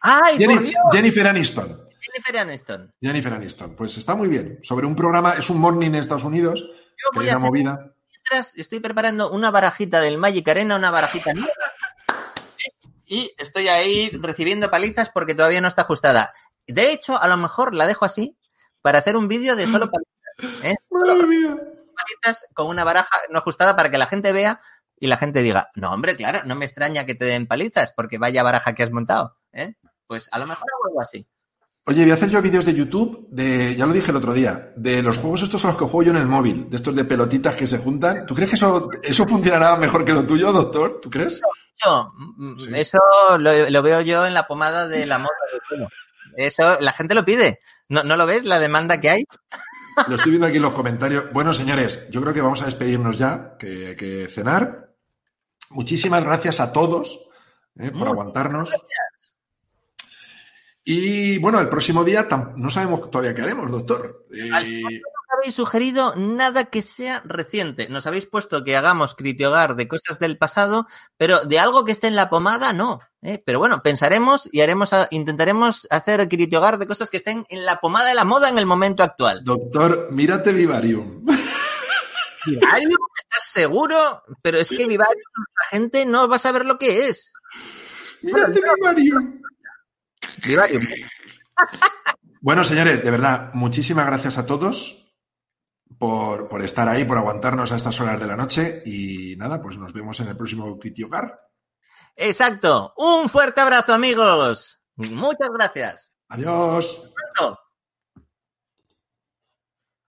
¡Ay, por Jenny- Dios! Jennifer Aniston. Jennifer Aniston. Jennifer Aniston. Pues está muy bien. Sobre un programa, es un morning en Estados Unidos, Yo que voy hay a una hacer movida. mientras estoy preparando una barajita del Magic Arena, una barajita nueva. Y estoy ahí recibiendo palizas porque todavía no está ajustada. De hecho, a lo mejor la dejo así para hacer un vídeo de solo palizas. ¿eh? Madre mía. palitas con una baraja no ajustada para que la gente vea y la gente diga, no, hombre, claro, no me extraña que te den palizas porque vaya baraja que has montado. ¿eh? Pues a lo mejor hago algo así. Oye, voy a hacer yo vídeos de YouTube de, ya lo dije el otro día, de los juegos estos a los que juego yo en el móvil, de estos de pelotitas que se juntan. ¿Tú crees que eso, eso funcionará mejor que lo tuyo, doctor? ¿Tú crees? Sí. Eso lo, lo veo yo en la pomada de la moda. Eso, la gente lo pide. ¿No, ¿No lo ves? La demanda que hay. Lo estoy viendo aquí en los comentarios. Bueno, señores, yo creo que vamos a despedirnos ya, que hay que cenar. Muchísimas gracias a todos eh, por aguantarnos. Y bueno, el próximo día no sabemos todavía qué haremos, doctor. Eh, habéis sugerido nada que sea reciente. Nos habéis puesto que hagamos critiogar de cosas del pasado, pero de algo que esté en la pomada, no. ¿eh? Pero bueno, pensaremos y haremos, a- intentaremos hacer critiogar de cosas que estén en la pomada de la moda en el momento actual. doctor, mírate Vivarium. ¿Vivarium? ¿Estás seguro? Pero es que Vivarium, la gente no va a saber lo que es. Mírate Vivarium. Vivarium. Bueno, señores, de verdad, muchísimas gracias a todos por, por estar ahí, por aguantarnos a estas horas de la noche. Y nada, pues nos vemos en el próximo Critiogar. Exacto. Un fuerte abrazo, amigos. Muchas gracias. Adiós.